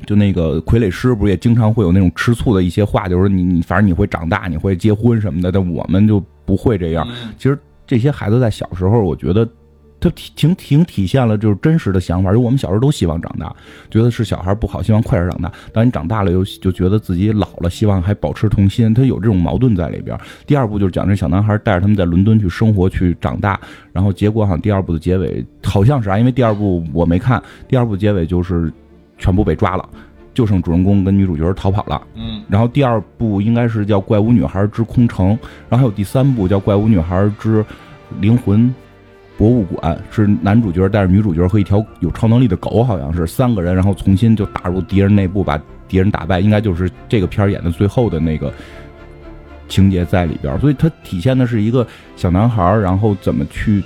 S2: 就那个傀儡师不是也经常会有那种吃醋的一些话，就是你你反正你会长大，你会结婚什么的，但我们就不会这样。其实这些孩子在小时候，我觉得。他挺挺体现了就是真实的想法，就我们小时候都希望长大，觉得是小孩不好，希望快点长大。当你长大了，又就觉得自己老了，希望还保持童心。他有这种矛盾在里边。第二部就是讲这小男孩带着他们在伦敦去生活去长大，然后结果好像第二部的结尾好像是啊，因为第二部我没看，第二部结尾就是全部被抓了，就剩主人公跟女主角逃跑了。嗯，然后第二部应该是叫《怪物女孩之空城》，然后还有第三部叫《怪物女孩之灵魂》。博物馆是男主角带着女主角和一条有超能力的狗，好像是三个人，然后重新就打入敌人内部，把敌人打败。应该就是这个片演的最后的那个情节在里边，所以它体现的是一个小男孩，然后怎么去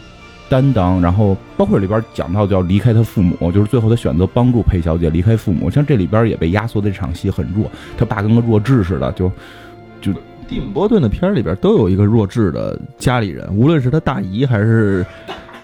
S2: 担当，然后包括里边讲到叫离开他父母，就是最后他选择帮助裴小姐离开父母。像这里边也被压缩的这场戏很弱，他爸跟个弱智似的，就就。
S1: 蒂姆·波顿的片里边都有一个弱智的家里人，无论是他大姨还是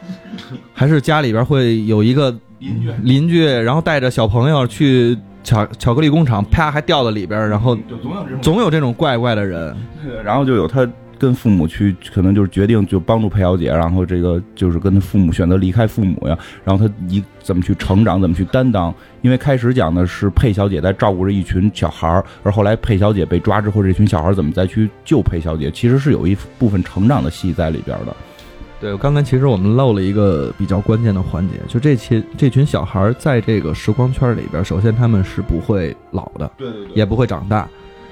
S1: 还是家里边会有一个
S2: 邻居，
S1: 邻居，然后带着小朋友去巧巧克力工厂，啪还掉到里边，然后
S2: 总有
S1: 总有这种怪怪的人，
S2: 然后就有他。跟父母去，可能就是决定就帮助佩小姐，然后这个就是跟他父母选择离开父母呀，然后他一怎么去成长，怎么去担当？因为开始讲的是佩小姐在照顾着一群小孩儿，而后来佩小姐被抓之后，这群小孩怎么再去救佩小姐？其实是有一部分成长的戏在里边的。
S1: 对，刚才其实我们漏了一个比较关键的环节，就这群这群小孩在这个时光圈里边，首先他们是不会老的，
S2: 对对对，
S1: 也不会长大。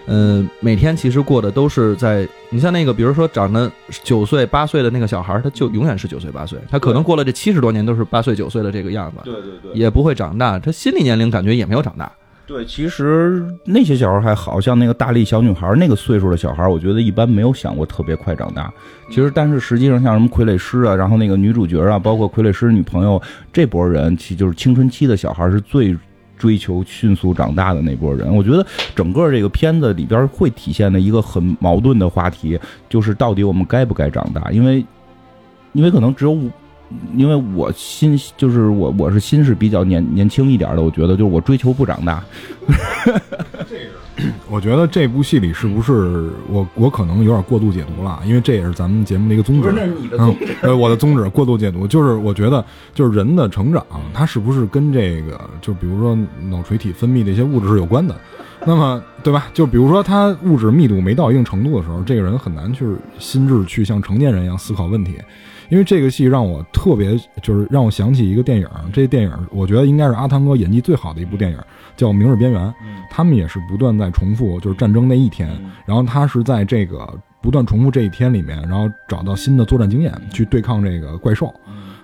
S1: 嗯，每天其实过的都是在你像那个，比如说长得九岁八岁的那个小孩，他就永远是九岁八岁，他可能过了这七十多年都是八岁九岁的这个样子，
S2: 对对对，
S1: 也不会长大，他心理年龄感觉也没有长大。
S2: 对，其实那些小孩还好像那个大力小女孩那个岁数的小孩，我觉得一般没有想过特别快长大。其实，但是实际上像什么傀儡师啊，然后那个女主角啊，包括傀儡师女朋友这波人，其实就是青春期的小孩是最。追求迅速长大的那波人，我觉得整个这个片子里边会体现的一个很矛盾的话题，就是到底我们该不该长大？因为，因为可能只有，因为我心就是我我是心是比较年年轻一点的，我觉得就是我追求不长大。
S3: 这个，我觉得这部戏里是不是我我可能有点过度解读了，因为这也是咱们节目的一个宗旨。
S2: 不是你的
S3: 嗯，呃，我的宗旨过度解读，就是我觉得就是人的成长，它是不是跟这个就比如说脑垂体分泌的一些物质是有关的？那么对吧？就比如说他物质密度没到一定程度的时候，这个人很难去心智去像成年人一样思考问题。因为这个戏让我特别就是让我想起一个电影，这电影我觉得应该是阿汤哥演技最好的一部电影，叫《明日边缘》。他们也是不断在重复，就是战争那一天，然后他是在这个不断重复这一天里面，然后找到新的作战经验去对抗这个怪兽。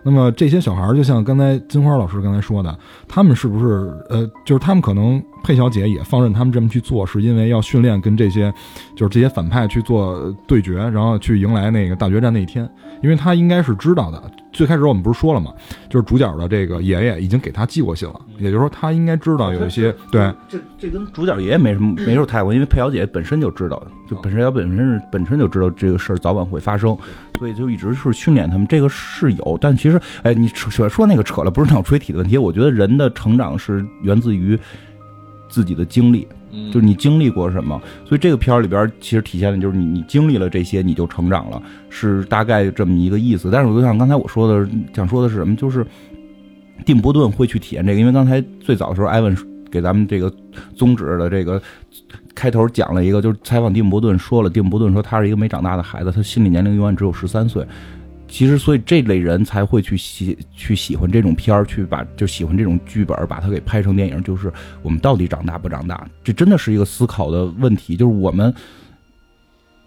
S3: 那么这些小孩儿，就像刚才金花老师刚才说的，他们是不是呃，就是他们可能佩小姐也放任他们这么去做，是因为要训练跟这些就是这些反派去做对决，然后去迎来那个大决战那一天，因为他应该是知道的。最开始我们不是说了吗？就是主角的这个爷爷已经给他寄过信了，也就是说他应该知道有一些对
S2: 这这跟主角爷爷没什么没什么太关，因为佩小姐本身就知道，就本身要本身是本身就知道这个事儿早晚会发生，所以就一直是训练他们。这个是有，但其实，哎，你扯说那个扯了，不是那种垂体的问题。我觉得人的成长是源自于自己的经历，就是你经历过什么。所以这个片儿里边其实体现的就是你你经历了这些，你就成长了，是大概这么一个意思。但是我就像刚才我说的，想说的是什么，就是蒂姆·波顿会去体验这个，因为刚才最早的时候，艾文给咱们这个宗旨的这个开头讲了一个，就是采访蒂姆·波顿说了，蒂姆·波顿说他是一个没长大的孩子，他心理年龄永远只有十三岁。其实，所以这类人才会去喜去喜欢这种片儿，去把就喜欢这种剧本，把它给拍成电影。就是我们到底长大不长大？这真的是一个思考的问题。就是我们，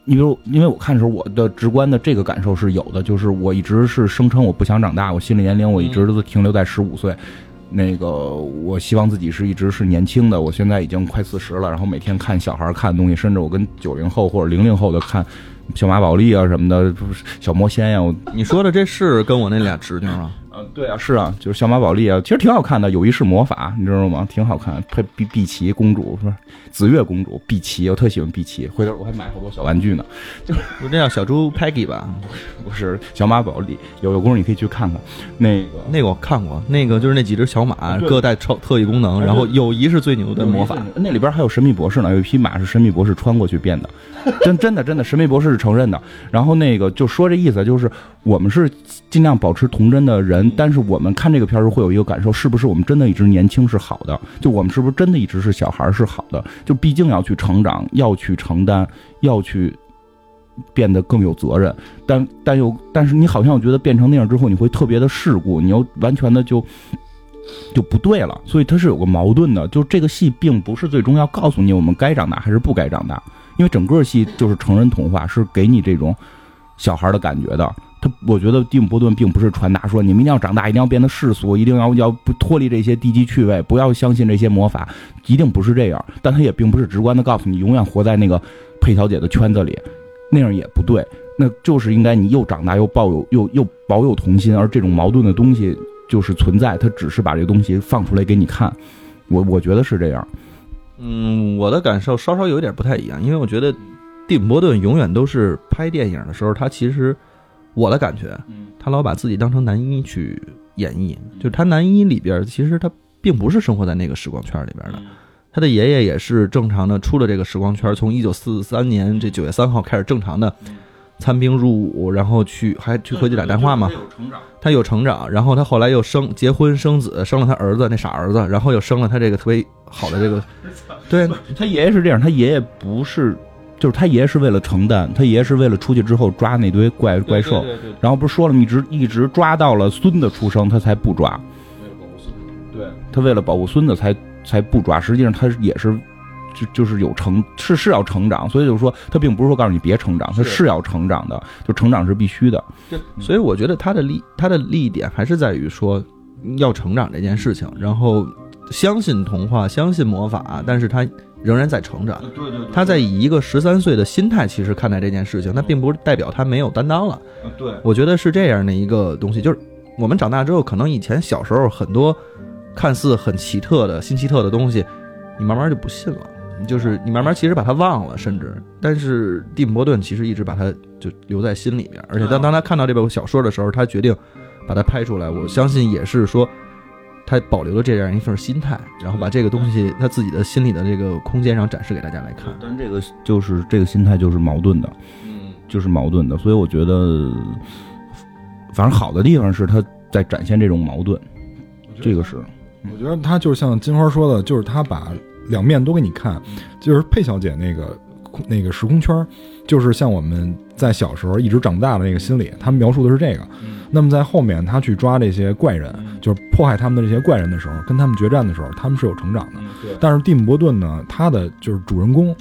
S2: 你比如，因为我看的时候，我的直观的这个感受是有的，就是我一直是声称我不想长大，我心理年龄我一直都停留在十五岁。那个，我希望自己是一直是年轻的。我现在已经快四十了，然后每天看小孩看的东西，甚至我跟九零后或者零零后的看。小马宝莉啊什么的，小魔仙呀，我
S1: 你说的这是跟我那俩侄女吗？
S2: 嗯，对啊，是啊，就是小马宝莉啊，其实挺好看的，有一世魔法，你知道吗？挺好看，配碧碧琪公主是吧？紫月公主，碧琪，我特喜欢碧琪，回头我还买好多小玩具呢。
S1: 就不这叫小猪 Peggy 吧？
S2: 不是小马宝莉，有有功夫你可以去看看。那个
S1: 那个我看过，那个就是那几只小马各带超特异功能，然后友谊是最牛的魔法。
S2: 那里边还有神秘博士呢，有一匹马是神秘博士穿过去变的，真真的真的，神秘博士是承认的。然后那个就说这意思，就是我们是尽量保持童真的人，但是我们看这个片儿时会有一个感受，是不是我们真的一直年轻是好的？就我们是不是真的一直是小孩是好的？就毕竟要去成长，要去承担，要去变得更有责任。但但又但是你好像我觉得变成那样之后，你会特别的世故，你又完全的就就不对了。所以它是有个矛盾的，就这个戏并不是最终要告诉你我们该长大还是不该长大。因为整个戏就是成人童话，是给你这种小孩的感觉的。他，我觉得蒂姆·波顿并不是传达说你们一定要长大，一定要变得世俗，一定要要不脱离这些低级趣味，不要相信这些魔法，一定不是这样。但他也并不是直观的告诉你永远活在那个佩小姐的圈子里，那样也不对。那就是应该你又长大又抱有又又保有童心，而这种矛盾的东西就是存在，他只是把这个东西放出来给你看。我我觉得是这样。
S1: 嗯，我的感受稍稍有点不太一样，因为我觉得蒂姆·波顿永远都是拍电影的时候，他其实我的感觉，他老把自己当成男一去演绎，就是他男一里边，其实他并不是生活在那个时光圈里边的，他的爷爷也是正常的出了这个时光圈，从一九四三年这九月三号开始正常的参兵入伍，然后去还去回去打电话嘛，他有成长，然后他后来又生结婚生子，生了他儿子那傻儿子，然后又生了他这个特别好的这个。对
S2: 他爷爷是这样，他爷爷不是，就是他爷爷是为了承担，他爷爷是为了出去之后抓那堆怪怪兽，然后不是说了吗？一直一直抓到了孙子出生，他才不抓。为了保护孙子对，他为了保护孙子才才不抓。实际上他也是，就就是有成是是要成长，所以就是说他并不是说告诉你别成长，他是要成长的，就成长是必须的。
S1: 所以我觉得他的利他的利益点还是在于说要成长这件事情，然后。相信童话，相信魔法，但是他仍然在成长。
S2: 对对，
S1: 他在以一个十三岁的心态，其实看待这件事情，那并不是代表他没有担当了。
S2: 对，
S1: 我觉得是这样的一个东西，就是我们长大之后，可能以前小时候很多看似很奇特的新奇特的东西，你慢慢就不信了，就是你慢慢其实把它忘了，甚至，但是蒂姆·伯顿其实一直把它就留在心里边，而且当当他看到这本小说的时候，他决定把它拍出来，我相信也是说。他保留了这样一份心态，然后把这个东西他自己的心里的这个空间上展示给大家来看。
S2: 但这个就是这个心态就是矛盾的，
S1: 嗯，
S2: 就是矛盾的，所以我觉得，反正好的地方是他在展现这种矛盾，这个是，
S3: 我觉得他就是像金花说的，就是他把两面都给你看，就是佩小姐那个那个时空圈，就是像我们在小时候一直长大的那个心理，他们描述的是这个。那么在后面他去抓这些怪人，就是迫害他们的这些怪人的时候，跟他们决战的时候，他们是有成长的。但是蒂姆·伯顿呢，他的就是主人公，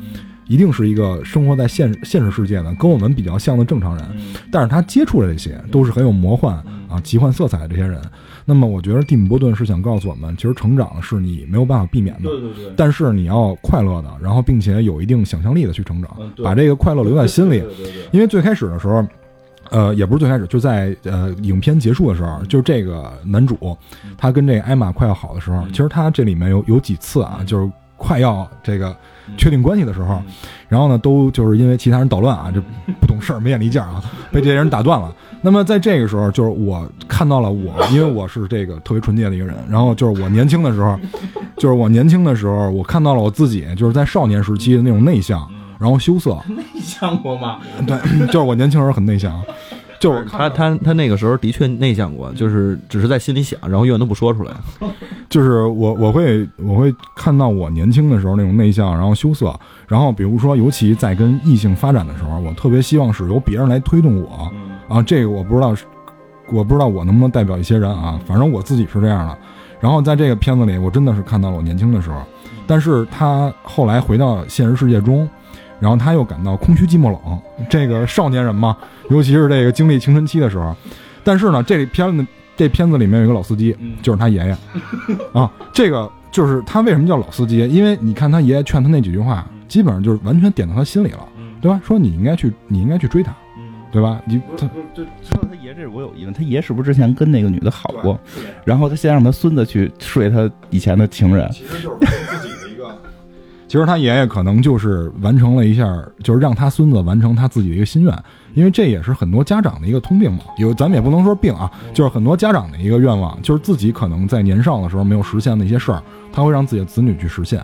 S3: 一定是一个生活在现现实世界的，跟我们比较像的正常人。但是他接触的这些都是很有魔幻啊、奇幻色彩的这些人。那么我觉得蒂姆·波顿是想告诉我们，其实成长是你没有办法避免的，
S2: 对对，
S3: 但是你要快乐的，然后并且有一定想象力的去成长
S2: 嗯，
S3: 把这个快乐留在心里。
S2: 对对对，
S3: 因为最开始的时候，呃，也不是最开始，就在呃影片结束的时候，就这个男主他跟这个艾玛快要好的时候，其实他这里面有有几次啊，就是快要这个确定关系的时候，然后呢，都就是因为其他人捣乱啊，这 不懂事儿、没眼力见儿啊，被这些人打断了。那么在这个时候，就是我看到了我，因为我是这个特别纯洁的一个人，然后就是我年轻的时候，就是我年轻的时候，我看到了我自己，就是在少年时期的那种内向，然后羞涩，
S2: 内向过吗？
S3: 对，就是我年轻时候很内向，就是
S1: 他他他那个时候的确内向过，就是只是在心里想，然后永远都不说出来。
S3: 就是我我会我会看到我年轻的时候那种内向，然后羞涩，然后比如说，尤其在跟异性发展的时候，我特别希望是由别人来推动我啊，这个我不知道是，我不知道我能不能代表一些人啊，反正我自己是这样的。然后在这个片子里，我真的是看到了我年轻的时候，但是他后来回到现实世界中，然后他又感到空虚、寂寞、冷，这个少年人嘛，尤其是这个经历青春期的时候，但是呢，这片子这片子里面有一个老司机，就是他爷爷 啊，这个就是他为什么叫老司机？因为你看他爷爷劝他那几句话，基本上就是完全点到他心里了，对吧？说你应该去，你应该去追他，对吧？你他
S2: 就说他爷这我有疑问，他爷是不是之前跟那个女的好过？然后他先让他孙子去睡他以前的情人，
S3: 其实就是自己的一个。其实他爷爷可能就是完成了一下，就是让他孙子完成他自己的一个心愿，因为这也是很多家长的一个通病嘛。有咱们也不能说病啊，就是很多家长的一个愿望，就是自己可能在年少的时候没有实现的一些事儿，他会让自己的子女去实现。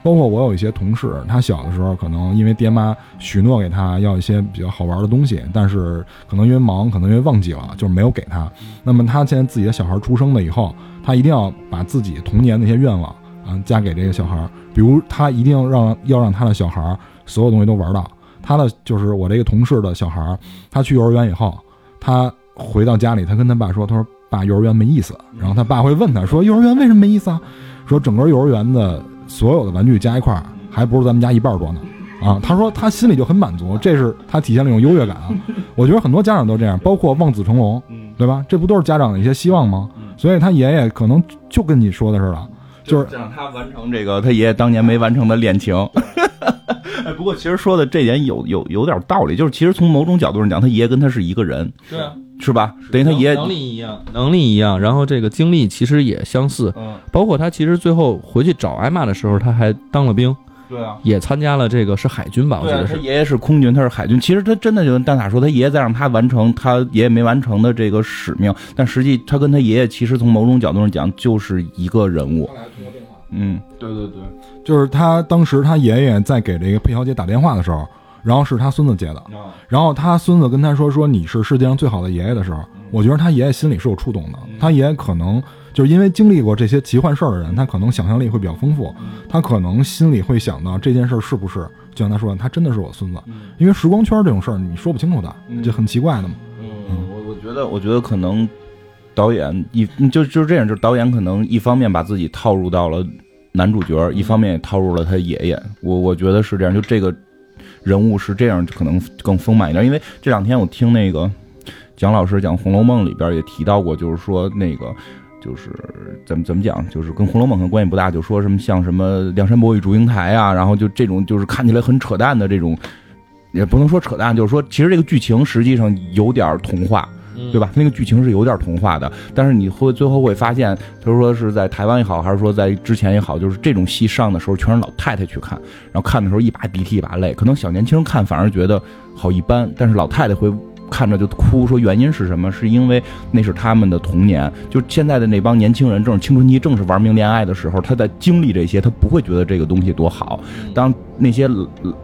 S3: 包括我有一些同事，他小的时候可能因为爹妈许诺给他要一些比较好玩的东西，但是可能因为忙，可能因为忘记了，就是没有给他。那么他现在自己的小孩出生了以后，他一定要把自己童年那些愿望，嗯，嫁给这个小孩。比如他一定要让要让他的小孩所有东西都玩到。他的就是我这个同事的小孩，他去幼儿园以后，他回到家里，他跟他爸说：“他说爸，幼儿园没意思。”然后他爸会问他说：“幼儿园为什么没意思啊？”说整个幼儿园的所有的玩具加一块儿，还不如咱们家一半多呢。啊，他说他心里就很满足，这是他体现了一种优越感啊。我觉得很多家长都这样，包括望子成龙，对吧？这不都是家长的一些希望吗？所以他爷爷可能就跟你说的似的，就是
S2: 让他完成这个他爷爷当年没完成的恋情。哎，不过其实说的这点有有有点道理，就是其实从某种角度上讲，他爷爷跟他是一个人，
S1: 对啊，
S2: 是吧？等于他爷爷
S1: 能力一样，能力一样，然后这个经历其实也相似，
S2: 嗯，
S1: 包括他其实最后回去找艾玛的时候，他还当了兵，
S2: 对啊。
S1: 也参加了这个是海军吧，我记
S2: 对啊，
S1: 得是。
S2: 他爷爷是空军，他是海军。其实他真的就跟蛋塔说，他爷爷在让他完成他爷爷没完成的这个使命，但实际他跟他爷爷其实从某种角度上讲就是一个人物。嗯，对对对，
S3: 就是他当时他爷爷在给这个佩小姐打电话的时候，然后是他孙子接的，然后他孙子跟他说说你是世界上最好的爷爷的时候，我觉得他爷爷心里是有触动的。他爷爷可能就是因为经历过这些奇幻事儿的人，他可能想象力会比较丰富，他可能心里会想到这件事儿是不是就像他说的，他真的是我孙子，因为时光圈这种事儿你说不清楚的，就很奇怪的嘛。
S2: 嗯，我我觉得，我觉得可能导演一就就是这样，就是导演可能一方面把自己套入到了男主角，一方面也套入了他爷爷。我我觉得是这样，就这个人物是这样，可能更丰满一点。因为这两天我听那个蒋老师讲《红楼梦》里边也提到过，就是说那个。就是怎么怎么讲，就是跟《红楼梦》可能关系不大，就说什么像什么梁山伯与祝英台啊，然后就这种就是看起来很扯淡的这种，也不能说扯淡，就是说其实这个剧情实际上有点童话，对吧？那个剧情是有点童话的，但是你会最后会发现，他说是在台湾也好，还是说在之前也好，就是这种戏上的时候全是老太太去看，然后看的时候一把鼻涕一把泪，可能小年轻看反而觉得好一般，但是老太太会看着就哭，说原因是什么？是因为那是他们的童年，就现在的那帮年轻人正是青春期，正是玩命恋爱的时候，他在经历这些，他不会觉得这个东西多好。当那些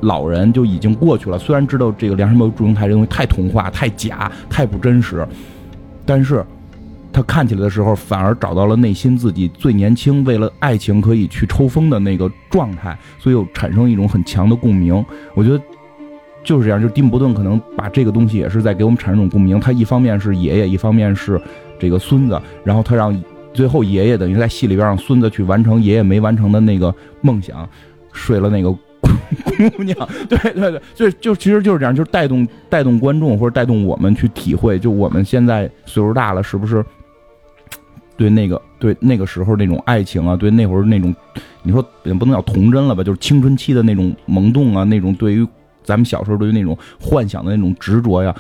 S2: 老人就已经过去了，虽然知道这个梁山伯祝英台这东西太童话、太假、太不真实，但是。他看起来的时候，反而找到了内心自己最年轻，为了爱情可以去抽风的那个状态，所以又产生一种很强的共鸣。我觉得就是这样，就是蒂姆·伯顿可能把这个东西也是在给我们产生一种共鸣。他一方面是爷爷，一方面是这个孙子，然后他让最后爷爷等于在戏里边让孙子去完成爷爷没完成的那个梦想，睡了那个姑娘。对对对，就就其实就是这样，就是带动带动观众或者带动我们去体会，就我们现在岁数大了，是不是？对那个，对那个时候那种爱情啊，对那会儿那种，你说也不能叫童真了吧，就是青春期的那种萌动啊，那种对于咱们小时候对于那种幻想的那种执着呀，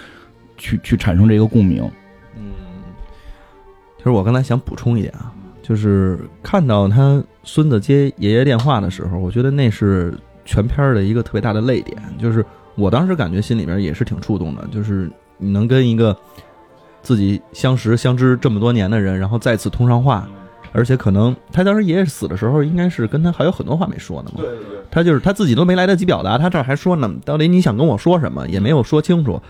S2: 去去产生这个共鸣。
S1: 嗯，其实我刚才想补充一点啊，就是看到他孙子接爷爷电话的时候，我觉得那是全片的一个特别大的泪点，就是我当时感觉心里面也是挺触动的，就是你能跟一个。自己相识相知这么多年的人，然后再次通上话，而且可能他当时爷爷死的时候，应该是跟他还有很多话没说呢嘛。
S2: 对对对，
S1: 他就是他自己都没来得及表达，他这儿还说呢，到底你想跟我说什么，也没有说清楚。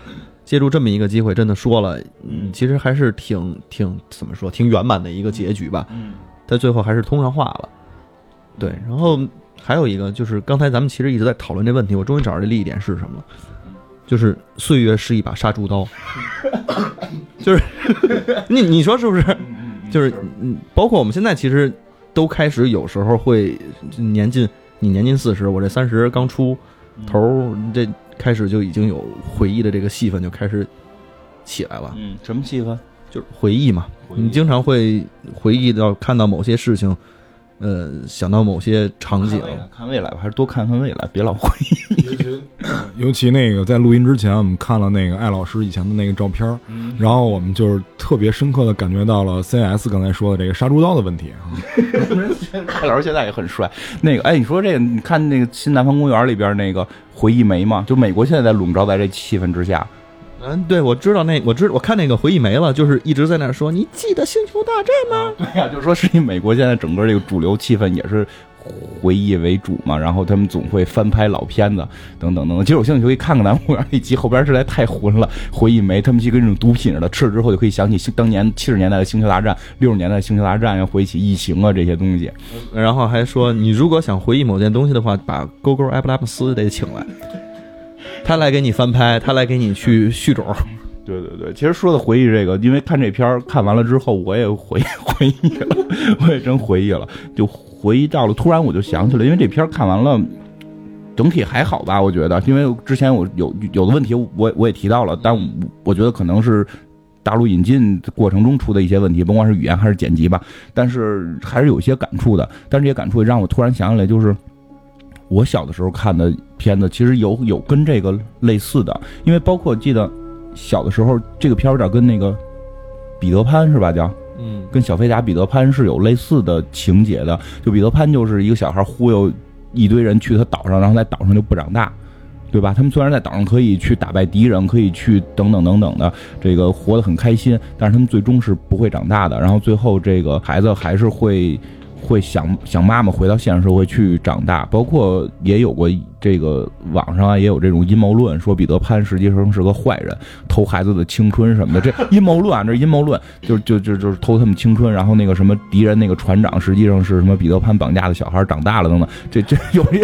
S1: 借助这么一个机会，真的说了，嗯，其实还是挺挺怎么说，挺圆满的一个结局吧。
S2: 嗯，
S1: 他最后还是通上话了。对，然后还有一个就是刚才咱们其实一直在讨论这问题，我终于找着这利益点是什么了。就是岁月是一把杀猪刀，就是 你你说是不是？就是嗯，包括我们现在其实都开始有时候会年近你年近四十，我这三十刚出头，这开始就已经有回忆的这个戏份就开始起来了。
S2: 嗯，什么戏份？
S1: 就是回忆嘛，你经常会回忆到看到某些事情。呃，想到某些场景，
S2: 看未来吧，还是多看看未来，别老回忆。
S3: 尤其那个在录音之前，我们看了那个艾老师以前的那个照片，然后我们就是特别深刻的感觉到了 CS 刚才说的这个杀猪刀的问题啊。
S2: 艾老师现在也很帅。那个，哎，你说这个，你看那个《新南方公园》里边那个回忆梅嘛，就美国现在在笼罩在这气氛之下。
S1: 嗯，对，我知道那，我知我看那个回忆没了，就是一直在那说，你记得《星球大战》吗？
S2: 对呀，就是说，是以美国现在整个这个主流气氛也是回忆为主嘛，然后他们总会翻拍老片子等等等等。其实我兴趣可以看看咱们公园那集，后边实在太混了。回忆没，他们就跟那种毒品似的，吃了之后就可以想起当年七十年代的《星球大战》，六十年代的《星球大战》，要回忆起异形啊这些东西。
S1: 然后还说，你如果想回忆某件东西的话，把勾勾埃布拉姆斯得请来。他来给你翻拍，他来给你去续种。
S2: 对对对，其实说的回忆这个，因为看这片儿看完了之后，我也回回忆了，我也真回忆了，就回忆到了。突然我就想起来，因为这片儿看完了，整体还好吧？我觉得，因为之前我有有的问题，我我也提到了，但我觉得可能是大陆引进过程中出的一些问题，甭管是语言还是剪辑吧，但是还是有些感触的。但是这些感触让我突然想起来，就是。我小的时候看的片子，其实有有跟这个类似的，因为包括记得小的时候，这个片儿有点跟那个彼得潘是吧？叫
S1: 嗯，
S2: 跟小飞侠彼得潘是有类似的情节的。就彼得潘就是一个小孩忽悠一堆人去他岛上，然后在岛上就不长大，对吧？他们虽然在岛上可以去打败敌人，可以去等等等等的，这个活得很开心，但是他们最终是不会长大的。然后最后这个孩子还是会。会想想妈妈回到现实社会去长大，包括也有过这个网上啊也有这种阴谋论，说彼得潘实际上是个坏人，偷孩子的青春什么的。这 阴谋论啊，这阴谋论，就就就就是偷他们青春，然后那个什么敌人那个船长实际上是什么彼得潘绑架的小孩长大了等等，这这有一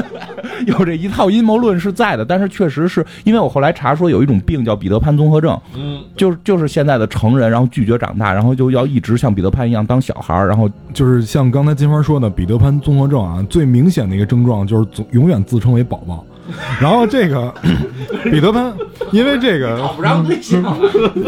S2: 有这一套阴谋论是在的。但是确实是因为我后来查说有一种病叫彼得潘综合症，
S1: 嗯，
S2: 就是就是现在的成人，然后拒绝长大，然后就要一直像彼得潘一样当小孩，然后
S3: 就是。像刚才金花说的，彼得潘综合症啊，最明显的一个症状就是总永远自称为宝宝。然后这个彼得潘，因为这个
S2: 不让对象，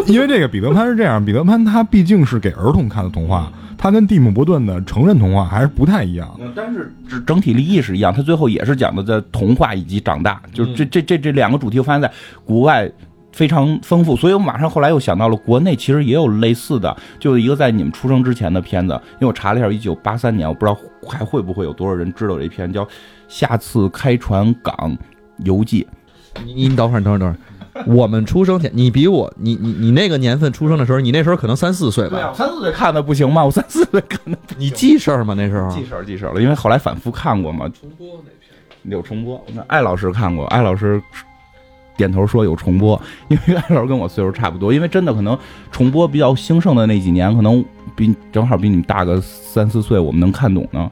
S3: 因为这个彼得潘是这样，彼得潘他毕竟是给儿童看的童话，他跟蒂姆·伯顿的成人童话还是不太一样。
S2: 但是整整体利益是一样，他最后也是讲的在童话以及长大，就这这这这两个主题，我发现在国外。非常丰富，所以我马上后来又想到了国内其实也有类似的，就一个在你们出生之前的片子，因为我查了一下，一九八三年，我不知道还会不会有多少人知道这片叫《下次开船港游记》。
S1: 你你等会儿等会儿等会儿，我们出生前，你比我，你你你那个年份出生的时候，你那时候可能三四岁吧？
S2: 对啊，三四岁看的不行吗？我三四岁看的
S1: 你记事儿吗？那时候
S2: 记事儿记事儿了，因为后来反复看过嘛，
S4: 重播那片
S2: 有重播。那艾老师看过，艾老师点头说有重播，因为艾老师跟我岁数差不多，因为真的可能重播比较兴盛的那几年，可能比正好比你们大个三四岁，我们能看懂呢。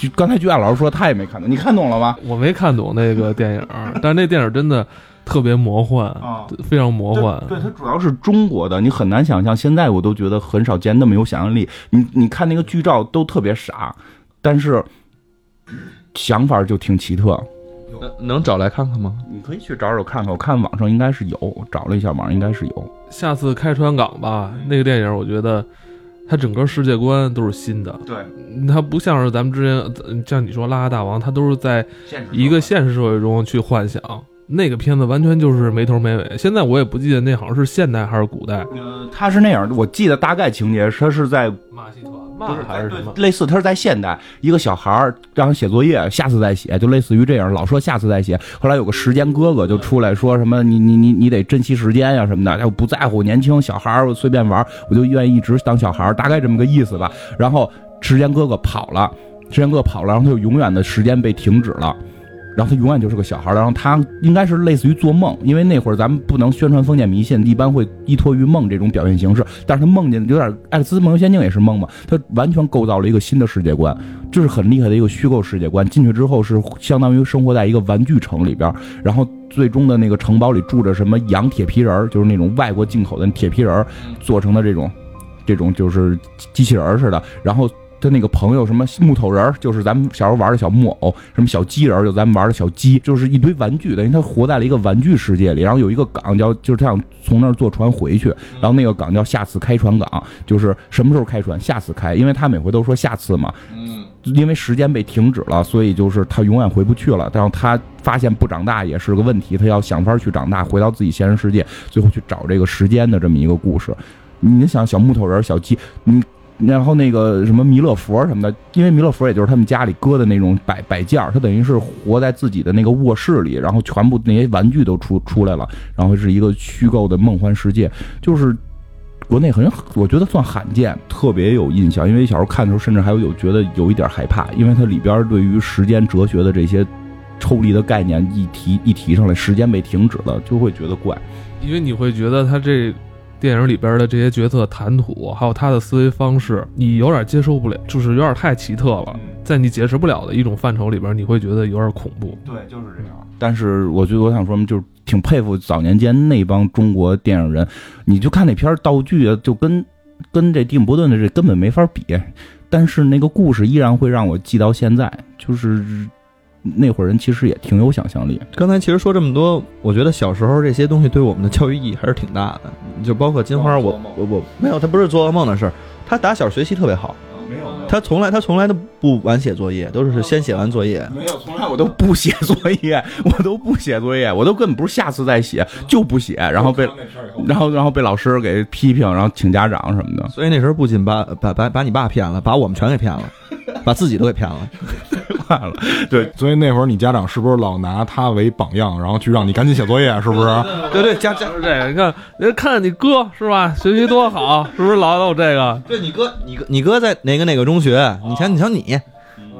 S2: 就刚才据艾老师说，他也没看懂，你看懂了吗？
S4: 我没看懂那个电影，但是那电影真的特别魔幻，
S2: 啊
S4: 非常魔幻。
S2: 对，它主要是中国的，你很难想象。现在我都觉得很少见那么有想象力。你你看那个剧照都特别傻，但是想法就挺奇特。
S1: 能能找来看看吗？
S2: 你可以去找找看看，我看网上应该是有，找了一下网上应该是有。
S4: 下次开船港吧，那个电影我觉得它整个世界观都是新的，
S2: 对，
S4: 它不像是咱们之前呃像你说《拉拉大王》，它都是在一个现实社会中去幻想。那个片子完全就是没头没尾。现在我也不记得那好像是现代还是古代。
S2: 呃，他是那样，我记得大概情节，他是在
S4: 马戏团
S2: 不
S4: 是还是什么？
S2: 类似，他是在现代，一个小孩儿让他写作业，下次再写，就类似于这样，老说下次再写。后来有个时间哥哥就出来说什么，你你你你得珍惜时间呀、什么的，他不在乎年轻小孩儿我随便玩，我就愿意一直当小孩儿，大概这么个意思吧。然后时间哥哥跑了，时间哥哥跑了，然后他就永远的时间被停止了。然后他永远就是个小孩儿，然后他应该是类似于做梦，因为那会儿咱们不能宣传封建迷信，一般会依托于梦这种表现形式。但是他梦见有点《爱丽丝梦游仙境》也是梦嘛，他完全构造了一个新的世界观，这是很厉害的一个虚构世界观。进去之后是相当于生活在一个玩具城里边儿，然后最终的那个城堡里住着什么羊铁皮人儿，就是那种外国进口的铁皮人儿做成的这种，这种就是机器人儿似的，然后。他那个朋友什么木头人儿，就是咱们小时候玩的小木偶；什么小鸡人儿，就咱们玩的小鸡，就是一堆玩具。等于他活在了一个玩具世界里。然后有一个港叫，就是他想从那儿坐船回去，然后那个港叫下次开船港，就是什么时候开船，下次开，因为他每回都说下次嘛。
S1: 嗯，
S2: 因为时间被停止了，所以就是他永远回不去了。然后他发现不长大也是个问题，他要想法去长大，回到自己现实世界，最后去找这个时间的这么一个故事。你想小木头人、小鸡，你然后那个什么弥勒佛什么的，因为弥勒佛也就是他们家里搁的那种摆摆件儿，他等于是活在自己的那个卧室里，然后全部那些玩具都出出来了，然后是一个虚构的梦幻世界，就是。国内很，我觉得算罕见，特别有印象。因为小时候看的时候，甚至还有有觉得有一点害怕，因为它里边对于时间哲学的这些抽离的概念一提一提上来，时间被停止了，就会觉得怪。
S4: 因为你会觉得他这电影里边的这些角色谈吐，还有他的思维方式，你有点接受不了，就是有点太奇特了，在你解释不了的一种范畴里边，你会觉得有点恐怖。
S2: 对，就是这样。但是我觉得我想说，就是挺佩服早年间那帮中国电影人。你就看那片道具啊，就跟跟这蒂姆·伯顿的这根本没法比。但是那个故事依然会让我记到现在，就是那会儿人其实也挺有想象力。
S1: 刚才其实说这么多，我觉得小时候这些东西对我们的教育意义还是挺大的。就包括金花，我我我没有，他不是做噩梦的事儿，他打小学习特别好，
S2: 没有
S1: 他从来他从来都不晚写作业，都是先写完作业。
S2: 没有，从来我都不写作业，我都不写作业，我都根本不是下次再写，就不写，然后被然后然后被老师给批评，然后请家长什么的。
S1: 所以那时候不仅把把把把你爸骗了，把我们全给骗了，把自己都给骗了。
S2: 坏了，对，
S3: 所以那会儿你家长是不是老拿他为榜样，然后去让你赶紧写作业，是不是？
S1: 对对，家家
S4: 就是这个，你看，人看着你哥是吧，学习多好，是不是老有这个？
S1: 对你哥，你哥你哥在哪个哪个中学？你瞧你瞧你，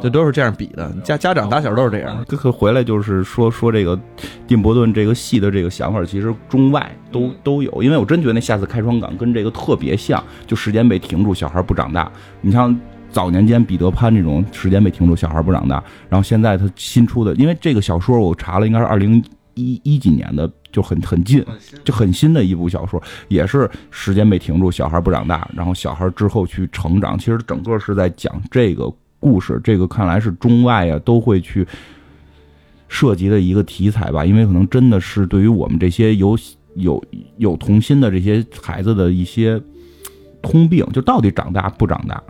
S1: 这都是这样比的。家家长打小都是这样。
S2: 这个回来就是说说这个蒂姆·伯顿这个戏的这个想法，其实中外都都有。因为我真觉得那下次开窗港跟这个特别像，就时间被停住，小孩不长大。你像早年间彼得潘这种时间被停住，小孩不长大，然后现在他新出的，因为这个小说我查了，应该是二零一一几年的，就很很近，就很新的一部小说，也是时间被停住，小孩不长大，然后小孩之后去成长。其实整个是在讲这个故事，这个看来是中外啊都会去涉及的一个题材吧，因为可能真的是对于我们这些有有有童心的这些孩子的一些通病，就到底长大不长大，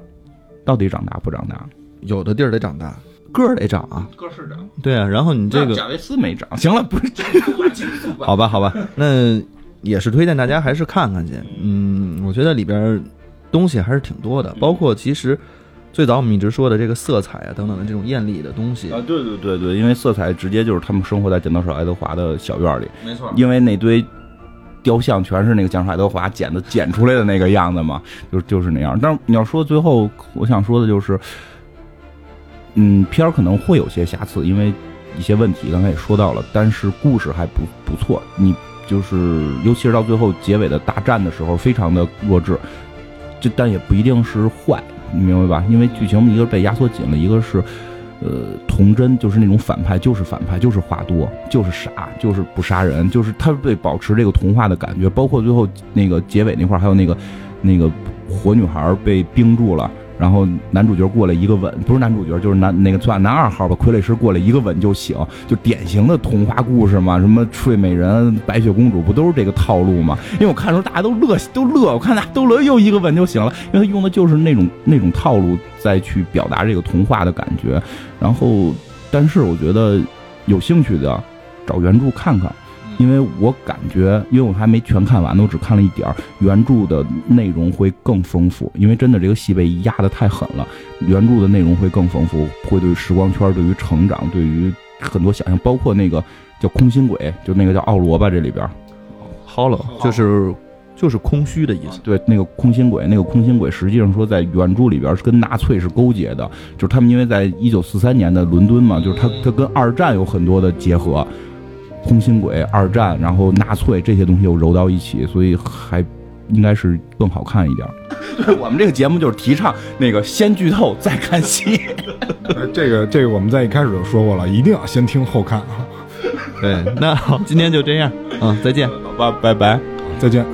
S2: 到底长大不长大？
S1: 有的地儿得长大，个儿得长啊。
S2: 个是长，
S1: 对啊，然后你这个
S2: 贾维斯没长，行了，不是这个
S1: 好吧，好吧，那也是推荐大家还是看看去。嗯，我觉得里边东西还是挺多的，包括其实最早我们一直说的这个色彩啊等等的这种艳丽的东西
S2: 啊，。对对对对，因为色彩直接就是他们生活在剪刀手爱德华的小院里，
S1: 没错
S2: 因为那堆雕像全是那个江海德华剪的剪出来的那个样子嘛，就就是那样。但是你要说最后，我想说的就是，嗯，片儿可能会有些瑕疵，因为一些问题刚才也说到了，但是故事还不不错。你就是尤其是到最后结尾的大战的时候，非常的弱智，这但也不一定是坏，你明白吧？因为剧情一个被压缩紧了，一个是。呃，童真就是那种反派，就是反派，就是话多，就是傻，就是不杀人，就是他被保持这个童话的感觉。包括最后那个结尾那块儿，还有那个那个火女孩被冰住了，然后男主角过来一个吻，不是男主角，就是男那个算男二号吧，傀儡师过来一个吻就醒，就典型的童话故事嘛，什么睡美人、白雪公主，不都是这个套路吗？因为我看的时候大家都乐都乐，我看大家都乐，又一个吻就醒了，因为他用的就是那种那种套路再去表达这个童话的感觉。然后，但是我觉得有兴趣的找原著看看，因为我感觉，因为我还没全看完呢，我只看了一点儿，原著的内容会更丰富。因为真的这个戏被压得太狠了，原著的内容会更丰富，会对时光圈、对于成长、对于很多想象，包括那个叫空心鬼，就那个叫奥罗吧，这里边
S1: hollow 就是就是空虚的意思。
S2: 对，那个空心鬼，那个空心鬼实际上说在原著里边是跟纳粹是勾结的，就是他们因为在一九四三年的伦敦嘛，就是他他跟二战有很多的结合，空心鬼、二战，然后纳粹这些东西又揉到一起，所以还应该是更好看一点。对 我们这个节目就是提倡那个先剧透再看戏。
S3: 呃这个这个我们在一开始就说过了，一定要先听后看啊！
S1: 对，那好，今天就这样，嗯，再见。
S2: 好吧，拜拜。
S3: 再见。